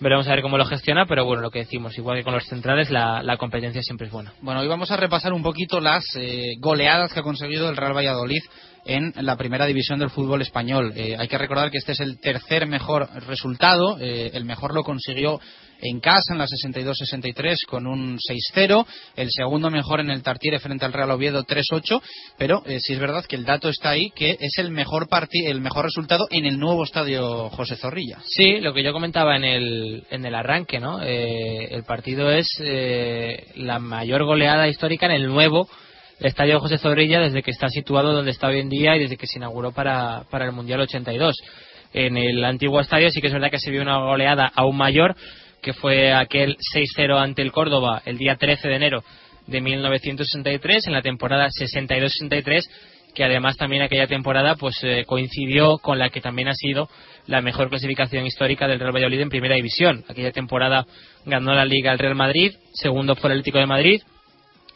Veremos a ver cómo lo gestiona, pero bueno, lo que decimos, igual que con los centrales, la, la competencia siempre es buena. Bueno, hoy vamos a repasar un poquito las eh, goleadas que ha conseguido el Real Valladolid en la primera división del fútbol español. Eh, hay que recordar que este es el tercer mejor resultado. Eh, el mejor lo consiguió en casa en la 62-63 con un 6-0. El segundo mejor en el Tartiere frente al Real Oviedo 3-8. Pero eh, sí es verdad que el dato está ahí que es el mejor el mejor resultado en el nuevo estadio José Zorrilla. Sí, lo que yo comentaba en el, en el arranque, ¿no? el partido es la mayor goleada histórica en el nuevo Estadio José Zorrilla desde que está situado donde está hoy en día y desde que se inauguró para, para el Mundial 82. En el antiguo estadio sí que es verdad que se vio una goleada aún mayor, que fue aquel 6-0 ante el Córdoba el día 13 de enero de 1963, en la temporada 62-63, que además también aquella temporada pues eh, coincidió con la que también ha sido la mejor clasificación histórica del Real Valladolid en Primera División. Aquella temporada ganó la Liga el Real Madrid, segundo fue el Atlético de Madrid,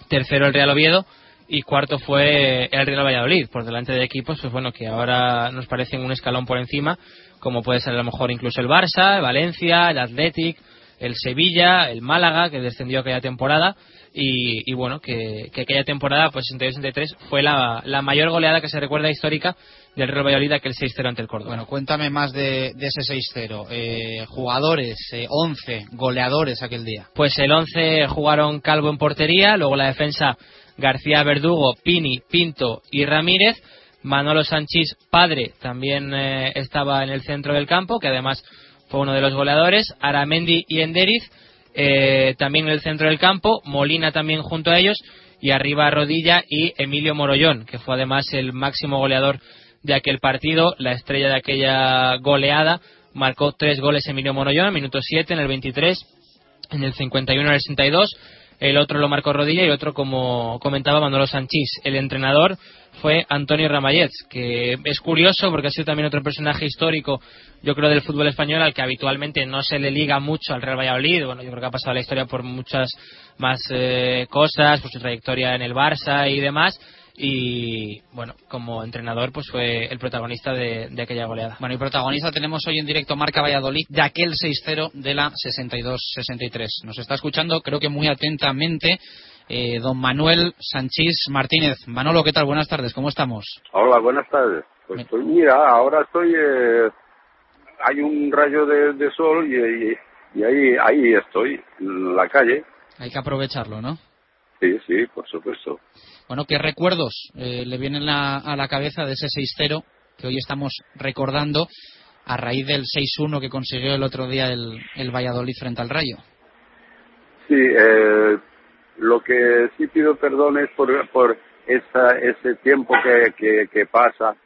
tercero el Real Oviedo y cuarto fue el Real Valladolid, por delante de equipos, pues bueno, que ahora nos parecen un escalón por encima, como puede ser a lo mejor incluso el Barça, el Valencia, el Athletic, el Sevilla, el Málaga, que descendió aquella temporada, y, bueno, que, aquella temporada, pues 62-63, fue la, la, mayor goleada que se recuerda histórica del Real Valladolid, aquel 6-0 ante el Córdoba. Bueno, cuéntame más de, ese 6-0. Eh, jugadores, 11, eh, goleadores aquel día. Pues el 11 jugaron Calvo en portería, luego la defensa García Verdugo, Pini, Pinto y Ramírez. Manolo Sánchez, padre, también eh, estaba en el centro del campo, que además fue uno de los goleadores. Aramendi y Enderiz, eh, también en el centro del campo. Molina también junto a ellos. Y arriba Rodilla y Emilio Morollón, que fue además el máximo goleador de aquel partido, la estrella de aquella goleada. Marcó tres goles Emilio Morollón, minuto 7, en el 23, en el 51, en el 62 el otro lo marcó Rodilla y otro, como comentaba Manolo Sanchís. El entrenador fue Antonio Ramallets, que es curioso porque ha sido también otro personaje histórico, yo creo, del fútbol español al que habitualmente no se le liga mucho al Real Valladolid. Bueno, yo creo que ha pasado la historia por muchas más eh, cosas, por su trayectoria en el Barça y demás y bueno, como entrenador pues fue el protagonista de, aquella goleada. Bueno, y protagonista tenemos hoy en directo Marca Valladolid de aquel 6-0 de la 62-63. Nos está escuchando, creo que muy atentamente, eh, don Manuel Sánchez Martínez. Manolo, ¿qué tal? Buenas tardes, ¿cómo estamos? Hola, buenas tardes. Pues, pues mira, ahora estoy, eh, hay un rayo de, sol y, y, ahí, ahí estoy, en la calle. Hay que aprovecharlo, ¿no? Sí, sí, por supuesto. Bueno, ¿qué recuerdos eh, le vienen a la cabeza de ese 6-0 que hoy estamos recordando a raíz del 6-1 que consiguió el otro día el, el Valladolid frente al Rayo? Sí, eh, lo que sí pido perdón es por, por esa, ese tiempo que, que, pasa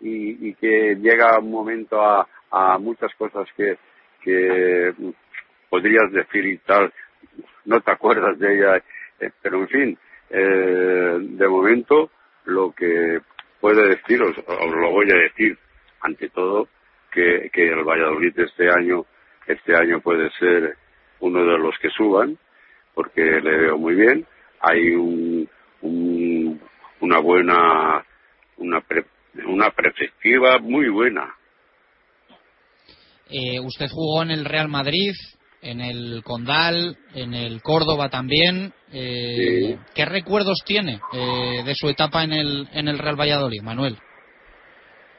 y, y, que llega un momento a, a muchas cosas que, que podrías decir y tal, no te acuerdas de ella, pero en fin, eh, de momento, lo que puedo decir, os, lo voy a decir, ante todo, que, que el Valladolid este año, este año puede ser uno de los que suban, porque le veo muy bien. Hay un, una buena, una, una perspectiva muy buena. Eh, usted jugó en el Real Madrid, en el Condal, en el Córdoba también. Eh, ¿Qué recuerdos tiene eh, de su etapa en el, en el Real Valladolid, Manuel?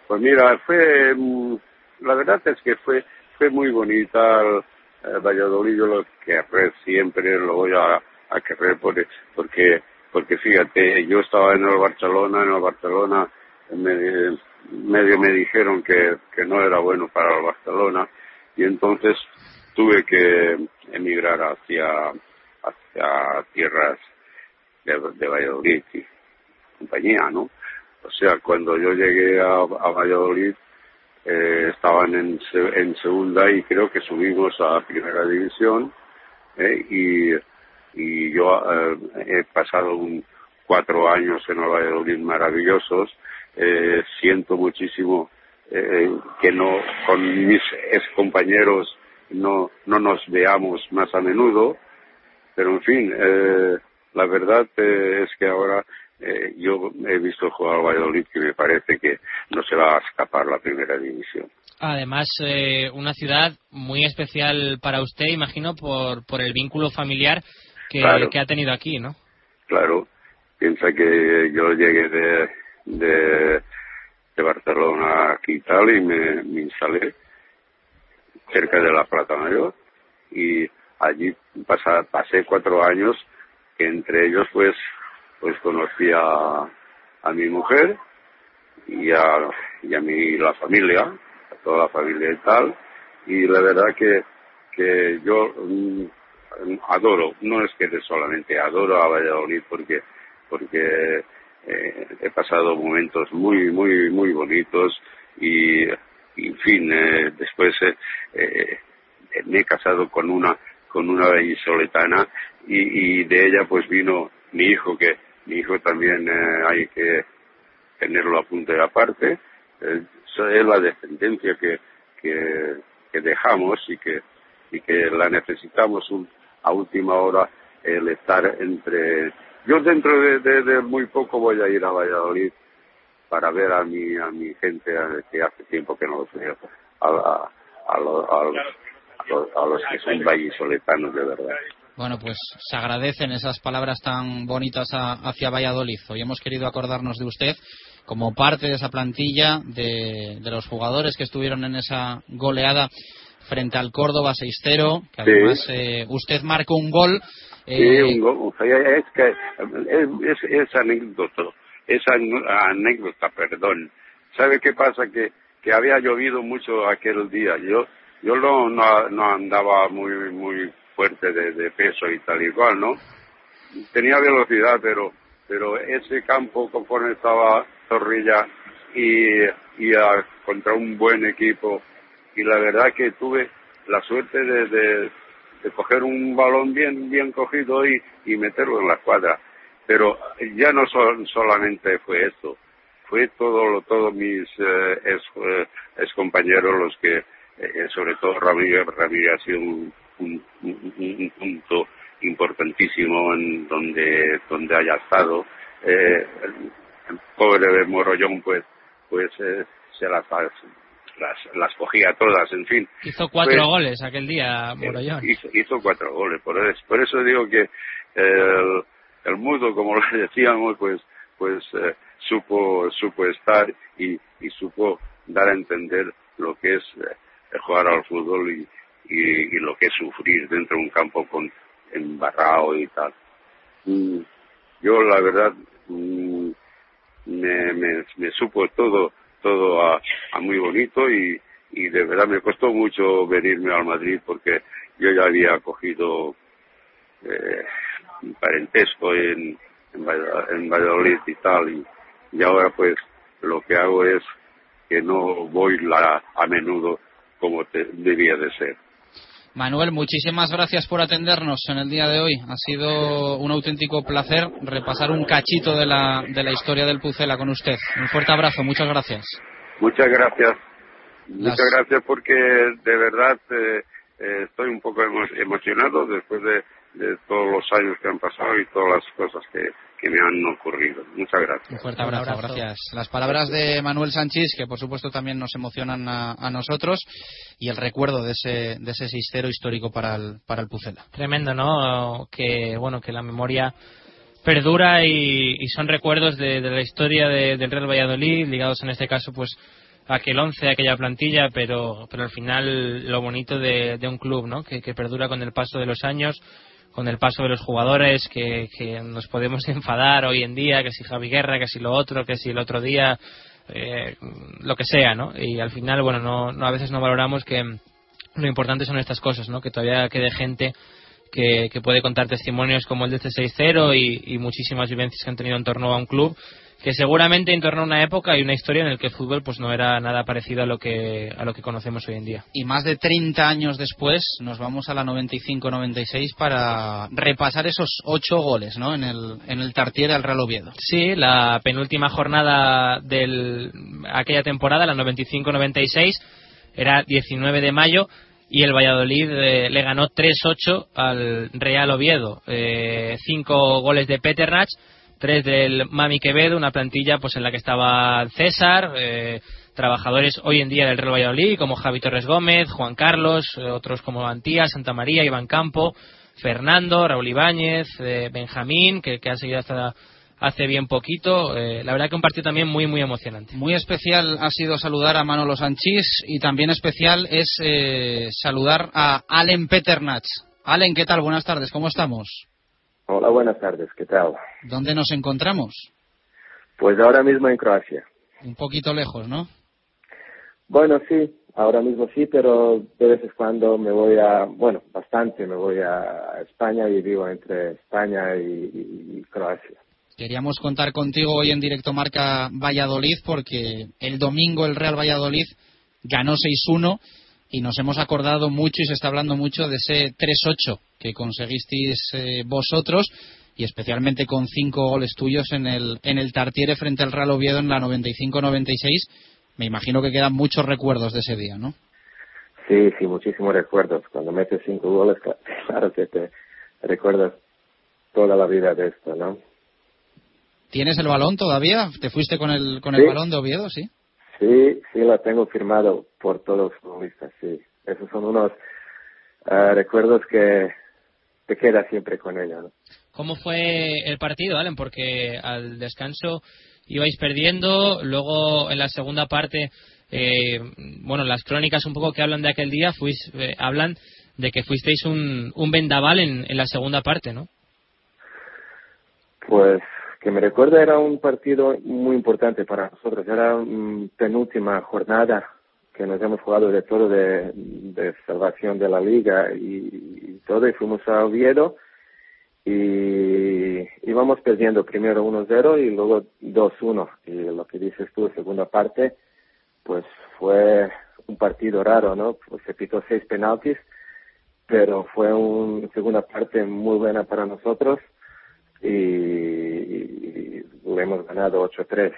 Pues mira, fue, mm, la verdad es que fue, fue muy bonita el, Valladolid, yo lo querré siempre, lo voy a, a querer porque, porque, porque fíjate, yo estaba en el Barcelona, en el Barcelona medio me dijeron que, que no era bueno para el Barcelona y entonces tuve que emigrar hacia, hacia tierras de, Valladolid y compañía, ¿no? O sea, cuando yo llegué a, Valladolid, eh, estaban en, en segunda y creo que subimos a primera división eh, y, y yo eh, he pasado un, cuatro años en Valladolid maravillosos. Eh, siento muchísimo que no con mis ex compañeros no, no nos veamos más a menudo, pero en fin, eh, la verdad eh, es que ahora eh, yo he visto jugar al Valladolid que me parece que no se va a escapar la primera división. Además, eh, una ciudad muy especial para usted, imagino, por, por el vínculo familiar que, Claro. que ha tenido aquí, ¿no? Claro, piensa que yo llegué de, de, de Barcelona aquí y tal y me, me instalé cerca de la Plata Mayor y allí pasa- pasé cuatro años que entre ellos pues pues conocí a, a mi mujer y a, y a mi la familia, a toda la familia y tal. Y la verdad que que yo mm, adoro, no es que solamente adoro a Valladolid porque porque eh, he pasado momentos muy muy muy bonitos y, en fin eh, después eh, eh, me he casado con una con una vallisoletana y, y de ella pues vino mi hijo que mi hijo también eh, hay que tenerlo a punto de aparte eh, es la descendencia que, que, dejamos y que y que la necesitamos un- a última hora el estar entre yo dentro de, de- de muy poco voy a ir a Valladolid para ver a mi a mi gente a- que hace tiempo que no los veo a, a, a lo- a los, a los- a los que son vallisoletanos de verdad Bueno, pues se agradecen esas palabras tan bonitas a- hacia Valladolid. Hoy hemos querido acordarnos de usted como parte de esa plantilla de, de los jugadores que estuvieron en esa goleada frente al Córdoba 6-0, que Sí. además eh, usted marcó un gol. Sí, eh, un go- o sea, es que es, es, es anécdota, es an- anécdota, perdón. ¿Sabe qué pasa? Que, que había llovido mucho aquel día. Yo yo no, no, no andaba muy muy fuerte de, peso y tal y cual, ¿no? Tenía velocidad, pero pero ese campo conforme estaba Zorrilla y, y contra un buen equipo y la verdad que tuve la suerte de, de, de coger un balón bien bien cogido y, y meterlo en la cuadra pero ya no sol- solamente fue esto fue todo lo- todos mis eh, ex, eh, ex compañeros los que eh, sobre todo Ramírez Ramírez ha sido un, un, un- un punto importantísimo en donde donde haya estado eh, el, el pobre Morollón pues pues eh, se las, las las cogía todas en fin Hizo cuatro Pues, goles aquel día, Morollón. hizo, hizo cuatro goles. Por eso, por eso digo que el, el mudo, como le <laughs> decíamos, pues, pues eh, supo, supo estar y, y supo dar a entender lo que es eh, jugar al fútbol y, y, y lo que es sufrir dentro de un campo con embarrado y tal. Mm, Yo, la verdad, mm, me, me, me supo todo todo a, a muy bonito y, y de verdad me costó mucho venirme al Madrid porque yo ya había cogido eh, parentesco en, en, en Valladolid y tal y, y ahora pues lo que hago es que no voy la, a menudo como te- debía de ser. Manuel, muchísimas gracias por atendernos en el día de hoy. Ha sido un auténtico placer repasar un cachito de la, de la historia del Pucela con usted. Un fuerte abrazo, muchas gracias. Muchas gracias. Las- Muchas gracias porque de verdad eh, eh, estoy un poco emo- emocionado después de, de todos los años que han pasado y todas las cosas que, que me han ocurrido. Muchas gracias. Un fuerte abrazo, gracias. Las palabras de Manuel Sánchez, que por supuesto también nos emocionan a, a nosotros, y el recuerdo de ese, de ese 6-0 histórico para el, para el Pucela. Tremendo, ¿no? Que, bueno, que la memoria perdura y, y son recuerdos de, de la historia de- del Real Valladolid, ligados en este caso, pues, a aquel once, a aquella plantilla, pero, pero al final lo bonito de, de un club, ¿no? Que, que perdura con el paso de los años, con el paso de los jugadores, que, que nos podemos <laughs> enfadar hoy en día, que si Javi Guerra, que si lo otro, que si el otro día, eh, lo que sea, ¿no? Y al final, bueno, no, no a veces no valoramos que lo importante son estas cosas, ¿no? Que todavía quede gente que, que puede contar testimonios como el de este 6-0 y, y muchísimas vivencias que han tenido en torno a un club que seguramente en torno a una época y una historia en la que el fútbol pues no era nada parecido a lo que a lo que conocemos hoy en día. Y más de 30 años después nos vamos a la 95-96 para repasar esos ocho goles, ¿no? En el en el Tartier al Real Oviedo. Sí, la penúltima jornada de aquella temporada, la 95-96, era 19 de mayo y el Valladolid eh, le ganó 3-8 al Real Oviedo. Eh, cinco goles de Peternach tres del Mami Quevedo, una plantilla pues en la que estaba César, eh, trabajadores hoy en día del Real Valladolid como Javi Torres Gómez, Juan Carlos, eh, otros como Antía, Santa María, Iván Campo, Fernando, Raúl Ibáñez, eh, Benjamín, que, que han seguido hasta hace bien poquito. la verdad que un partido también muy, muy emocionante. Muy especial ha sido saludar a Manolo Sanchís y también especial es saludar a Allen Peternach. Allen, ¿qué tal? Buenas tardes, ¿cómo estamos? Hola, buenas tardes, ¿qué tal? ¿Dónde nos encontramos? Pues ahora mismo en Croacia. Un poquito lejos, ¿no? Bueno, sí, ahora mismo sí, pero de vez en cuando me voy a, bueno, bastante me voy a España y vivo entre España y, Croacia. Queríamos contar contigo hoy en directo Marca Valladolid porque el domingo el Real Valladolid ganó 6-1 y nos hemos acordado mucho y se está hablando mucho de ese 3-8 que conseguisteis eh, vosotros y especialmente con cinco goles tuyos en el, en el Tartiere frente al Real Oviedo en la 95-96. Me imagino que quedan muchos recuerdos de ese día, ¿no? Sí, sí, muchísimos recuerdos. Cuando metes cinco goles, <laughs> claro que te recuerdas toda la vida de esto, ¿no? ¿Tienes el balón todavía? ¿Te fuiste con el, con el balón de Oviedo, sí? Sí, sí, lo tengo firmado por todos los futbolistas, sí. Esos son unos ah, recuerdos que te queda siempre con ella. ¿Cómo fue el partido, Allen? Porque al descanso ibais perdiendo, luego en la segunda parte, eh, bueno, las crónicas un poco que hablan de aquel día fuis, eh, hablan de que fuisteis un, un vendaval en, en la segunda parte, ¿no? Pues que me recuerda era un partido muy importante para nosotros, era penúltima jornada que nos hemos jugado de todo de, salvación de la liga y, todo y fuimos a Oviedo y íbamos perdiendo primero 1-0 y luego 2-1 y lo que dices tú segunda parte pues fue un partido raro no pues se pitó seis penaltis pero fue una segunda parte muy buena para nosotros y, lo hemos ganado 8-3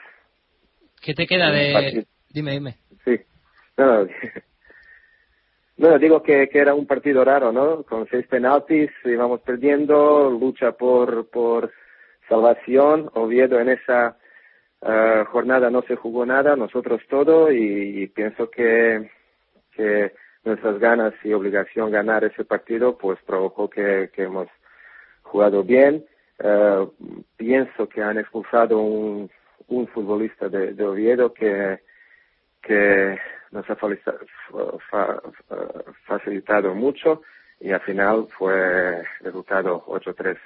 ¿qué te queda de dime dime sí no, <laughs> no digo que, que, era un partido raro, ¿no? Con seis penaltis, íbamos perdiendo, lucha por, por salvación. Oviedo en esa uh, jornada no se jugó nada, nosotros todo, y, pienso que, que nuestras ganas y obligación ganar ese partido, pues provocó que, que hemos jugado bien. Uh, pienso que han expulsado un, futbolista de, Oviedo que, que nos ha facilitado mucho y al final fue resultado 8-3.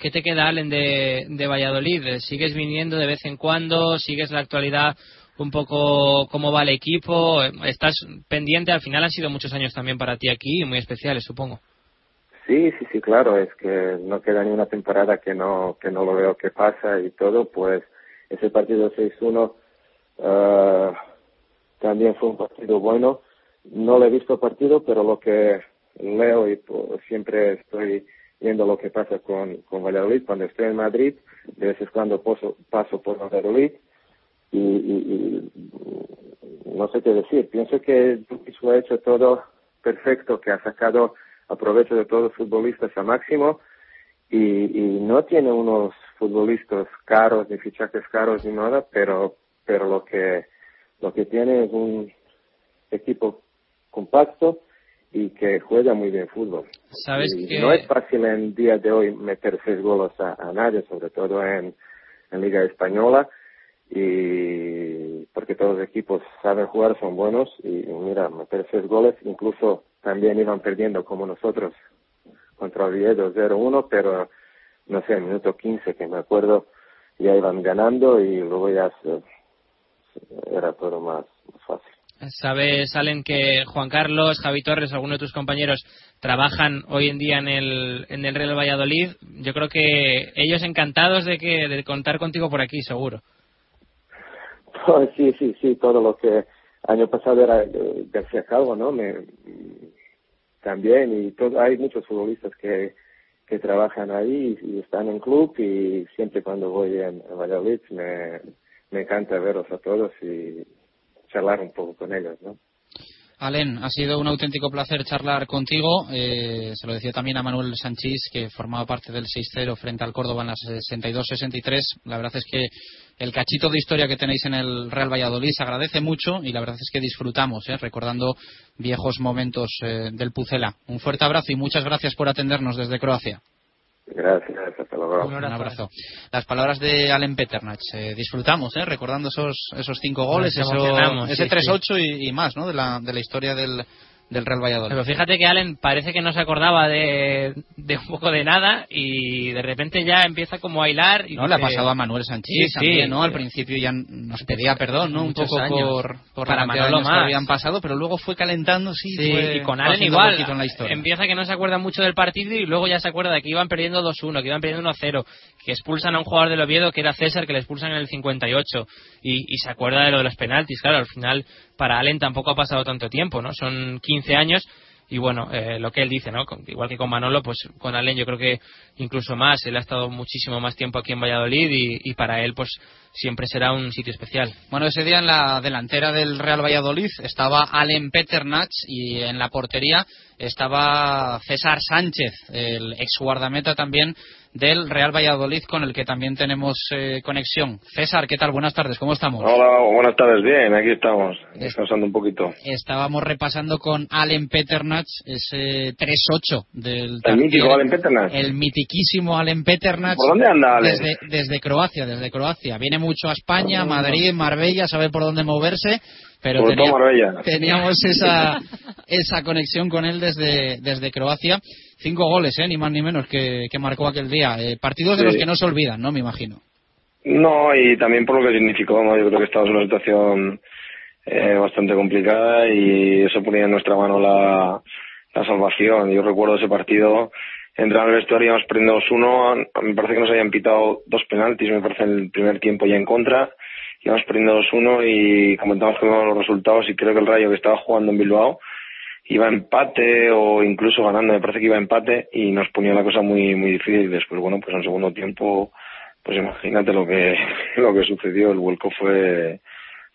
¿Qué te queda, Allen, de, de Valladolid? ¿Sigues viniendo de vez en cuando? ¿Sigues la actualidad un poco cómo va el equipo? ¿Estás pendiente? Al final han sido muchos años también para ti aquí, muy especiales, supongo. Sí, sí, sí, claro. Es que no queda ni una temporada que no, que no lo veo que pasa y todo. Pues ese partido 6-1 también fue un partido bueno. No le he visto partido, pero lo que leo y pues, siempre estoy viendo lo que pasa con, con Valladolid. Cuando estoy en Madrid, de vez en cuando paso, paso por Valladolid y, y, no sé qué decir. Pienso que lo ha hecho todo perfecto, que ha sacado aprovecho de todos los futbolistas a máximo y, y no tiene unos futbolistas caros, ni fichajes caros, ni nada, pero, pero lo que lo que tiene es un equipo compacto y que juega muy bien fútbol. ¿Sabes No es fácil en día de hoy meter seis goles a, nadie, sobre todo en, en Liga Española, y porque todos los equipos saben jugar, son buenos, y mira, meter seis goles, incluso también iban perdiendo como nosotros contra Oviedo 0-1, pero no sé, minuto 15 que me acuerdo, ya iban ganando y luego ya se, era todo más, fácil. Sabes, Salen, que Juan Carlos, Javi Torres, algunos de tus compañeros trabajan hoy en día en el, en el Real Valladolid. Yo creo que ellos encantados de, que, de contar contigo por aquí, seguro. <laughs> sí, sí, sí, todo lo que año pasado era eh, García Calvo, ¿no? Me, también, y todo, hay muchos futbolistas que, que trabajan ahí y, están en club y siempre cuando voy a, Valladolid me, me encanta verlos a todos y charlar un poco con ellos, ¿no? Alen, ha sido un auténtico placer charlar contigo. Eh, se lo decía también a Manuel Sánchez, que formaba parte del 6-0 frente al Córdoba en la 62-63. La verdad es que el cachito de historia que tenéis en el Real Valladolid se agradece mucho y la verdad es que disfrutamos, eh, recordando viejos momentos eh, del Pucela. Un fuerte abrazo y muchas gracias por atendernos desde Croacia. Gracias, hasta luego. Un abrazo. Las palabras de Allen Peternach. Eh, disfrutamos, ¿eh? recordando esos, esos cinco goles, ese 3-8 y, y, más ¿no? de, la, de la historia del, del Real Valladolid. Pero fíjate que Allen parece que no se acordaba de, de un poco de nada y de repente ya empieza como a hilar. Y no, le ha pasado a Manuel Sánchez también, ¿no? Al principio ya nos pedía perdón, ¿no? Un poco por, por Para la Manolo más. que habían pasado, pero luego fue calentando, sí. y con Allen igual. Empieza que no se acuerda mucho del partido y luego ya se acuerda de que iban perdiendo 2-1, que iban perdiendo 1-0, que expulsan a un jugador del Oviedo que era César, que le expulsan en el 58 y, y se acuerda de lo de los penaltis. Claro, al final para Allen tampoco ha pasado tanto tiempo, ¿no? Son 15 años y bueno, eh, lo que él dice, ¿no? Igual que con Manolo, pues con Allen yo creo que incluso más, él ha estado muchísimo más tiempo aquí en Valladolid y, y, para él pues siempre será un sitio especial. Bueno, ese día en la delantera del Real Valladolid estaba Allen Peternach y en la portería estaba César Sánchez, el ex guardameta también del Real Valladolid con el que también tenemos eh, conexión. César, ¿qué tal? Buenas tardes, ¿cómo estamos? Hola, buenas tardes, bien, aquí estamos, descansando un poquito. Estábamos repasando con Allen Peternach ese 3-8 del... El mítico Allen Peternach. El mitiquísimo Allen Peternach. ¿Por dónde anda Allen? Desde, desde Croacia, desde Croacia. Viene mucho a España, Madrid, Marbella, sabe por dónde moverse pero teníamos esa, <laughs> esa conexión con él desde, desde Croacia. Cinco goles, ¿eh? ni más ni menos, que, que marcó aquel día. Eh, partidos de los que no se olvidan, ¿no? Me imagino. No, y también por lo que significó, ¿no? Yo creo que estábamos en una situación eh, bastante complicada y eso ponía en nuestra mano la, la salvación. Yo recuerdo ese partido, entrando al vestuario íbamos perdiendo uno, me parece que nos habían pitado dos penaltis, me parece en el primer tiempo ya en contra, íbamos perdiendo 2-1 y comentamos con los resultados y creo que el Rayo que estaba jugando en Bilbao iba a empate o incluso ganando, me parece que iba a empate y nos ponía la cosa muy muy difícil. Después, bueno, pues en segundo tiempo, pues imagínate lo que <laughs> lo que sucedió, el vuelco fue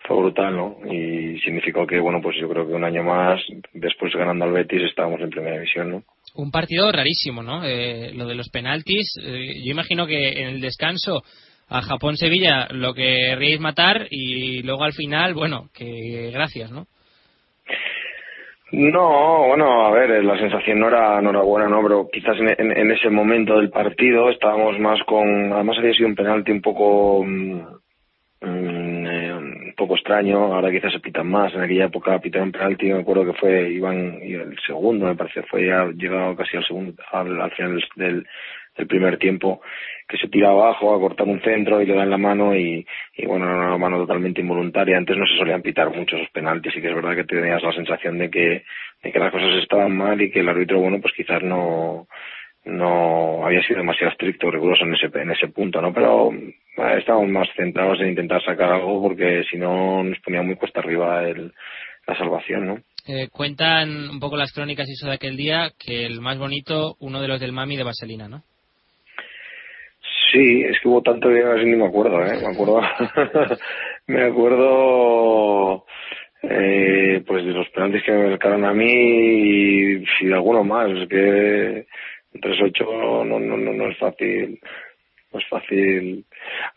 fue brutal, ¿no? Y significó que, bueno, pues yo creo que un año más, después ganando al Betis, estábamos en primera división, ¿no? Un partido rarísimo, ¿no? Eh, lo de los penaltis, eh, yo imagino que en el descanso a Japón-Sevilla lo que querríais matar y luego al final, bueno, que gracias, ¿no? No, bueno, a ver, la sensación no era, no era buena, ¿no? Pero quizás en, en, ese momento del partido estábamos más con, además había sido un penalti un poco, mm, mm, eh, un poco extraño, ahora quizás se pitan más, en aquella época pitaron penalti, me acuerdo que fue, iban, el segundo me parece, fue ya llegado casi al segundo, al, al final del, del primer tiempo que se tira abajo a cortar un centro y le dan la mano y, bueno, era una mano totalmente involuntaria. Antes no se solían pitar mucho esos penaltis y que es verdad que tenías la sensación de que, de que las cosas estaban mal y que el árbitro, bueno, pues quizás no, no había sido demasiado estricto, riguroso en ese, en ese punto, ¿no? Pero eh, estábamos más centrados en intentar sacar algo porque si no nos ponía muy cuesta arriba el, la salvación, ¿no? Eh, cuentan un poco las crónicas y eso de aquel día que el más bonito, uno de los del Mami de Vaselina, ¿no? Sí, es que hubo tanto que así ni me acuerdo, ¿eh? Me acuerdo, <laughs> me acuerdo, eh, pues de los penaltis que me marcaron a mí y, y de alguno más. Es que 3-8 no, no, no, no es fácil, no es fácil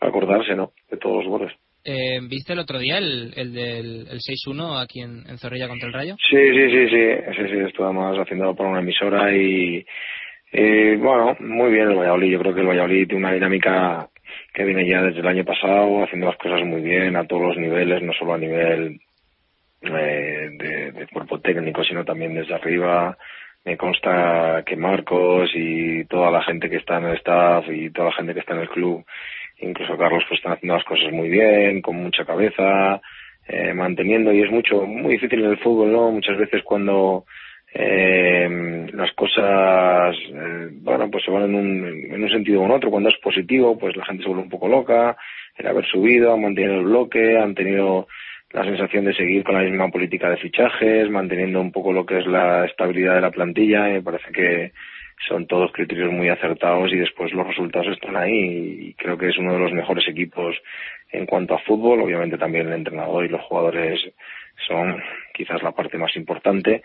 acordarse, ¿no? De todos los goles. Eh, ¿Viste el otro día el, el del el 6-1 aquí en, en Zorrilla contra el Rayo? Sí, sí, sí, sí, sí, sí, estuvimos haciendo por una emisora y eh, bueno, muy bien el Valladolid. Yo creo que el Valladolid tiene una dinámica que viene ya desde el año pasado, haciendo las cosas muy bien a todos los niveles, no solo a nivel eh, de, de, cuerpo técnico, sino también desde arriba. Me consta que Marcos y toda la gente que está en el staff y toda la gente que está en el club, incluso Carlos, pues están haciendo las cosas muy bien, con mucha cabeza, eh, manteniendo, y es mucho, muy difícil en el fútbol, ¿no? Muchas veces cuando eh, las cosas, eh, bueno, pues se van en un, en un sentido o en otro. Cuando es positivo, pues la gente se vuelve un poco loca. El haber subido, han mantenido el bloque, han tenido la sensación de seguir con la misma política de fichajes, manteniendo un poco lo que es la estabilidad de la plantilla. Me parece que son todos criterios muy acertados y después los resultados están ahí y creo que es uno de los mejores equipos en cuanto a fútbol. Obviamente también el entrenador y los jugadores son quizás la parte más importante,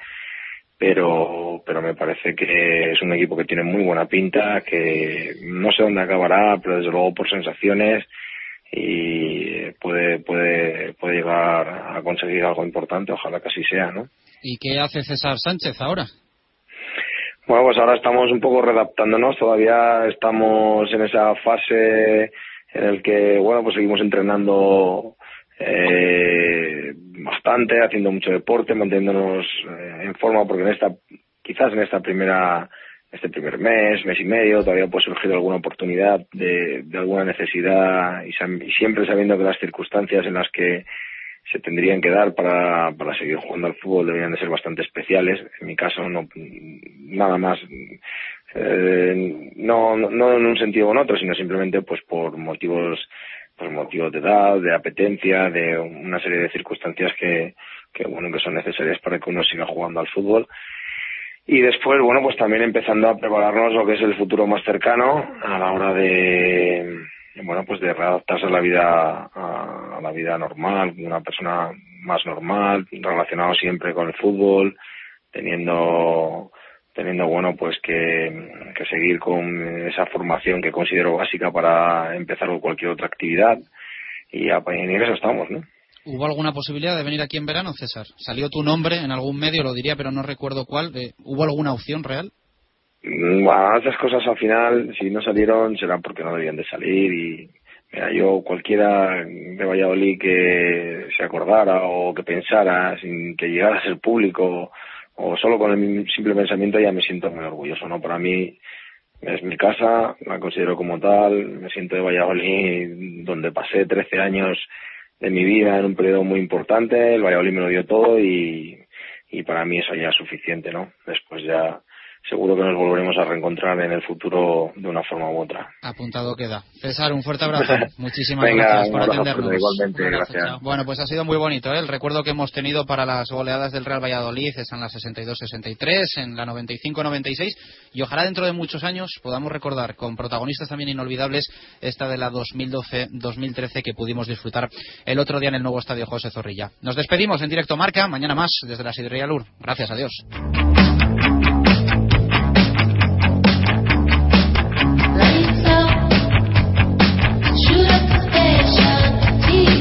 pero, pero me parece que es un equipo que tiene muy buena pinta, que no sé dónde acabará, pero desde luego por sensaciones y puede, puede, puede llegar a conseguir algo importante, ojalá que así sea, ¿no? ¿Y qué hace César Sánchez ahora? Bueno, pues ahora estamos un poco redactándonos, todavía estamos en esa fase en el que, bueno, pues seguimos entrenando eh, bastante, haciendo mucho deporte, manteniéndonos eh, en forma, porque en esta, quizás en esta primera, este primer mes, mes y medio, todavía puede surgir alguna oportunidad de, de alguna necesidad y, siempre sabiendo que las circunstancias en las que se tendrían que dar para, para seguir jugando al fútbol deberían de ser bastante especiales. En mi caso, no nada más, eh, no, no en un sentido o en otro, sino simplemente pues por motivos, por motivos de edad, de apetencia, de una serie de circunstancias que, que bueno que son necesarias para que uno siga jugando al fútbol. Y después, bueno, pues también empezando a prepararnos lo que es el futuro más cercano a la hora de bueno pues de readaptarse a la vida a, la vida normal una persona más normal relacionado siempre con el fútbol teniendo teniendo bueno pues que, que seguir con esa formación que considero básica para empezar con cualquier otra actividad y a, en eso estamos no ¿Hubo alguna posibilidad de venir aquí en verano, César? Salió tu nombre en algún medio, lo diría, pero no recuerdo cuál. Eh, ¿Hubo alguna opción real? Mm, bueno, esas cosas al final, si no salieron, serán porque no debían de salir y mira, yo cualquiera de Valladolid que se acordara o que pensara sin que llegara a ser público o solo con el simple pensamiento ya me siento muy orgulloso, ¿no? Para mí es mi casa, la considero como tal, me siento de Valladolid donde pasé 13 años de mi vida en un periodo muy importante, el Valladolid me lo dio todo y, y para mí eso ya es suficiente, ¿no? Después ya seguro que nos volveremos a reencontrar en el futuro de una forma u otra. Apuntado queda. César, un fuerte abrazo. <laughs> Muchísimas gracias por atendernos. Igualmente, gracias. Bueno, pues ha sido muy bonito ¿eh? el recuerdo que hemos tenido para las goleadas del Real Valladolid. Están las 62-63, en la 95-96 y ojalá dentro de muchos años podamos recordar con protagonistas también inolvidables esta de la 2012-2013 que pudimos disfrutar el otro día en el nuevo estadio José Zorrilla. Nos despedimos en directo Marca, mañana más desde la Sidrería Lur. Gracias, adiós.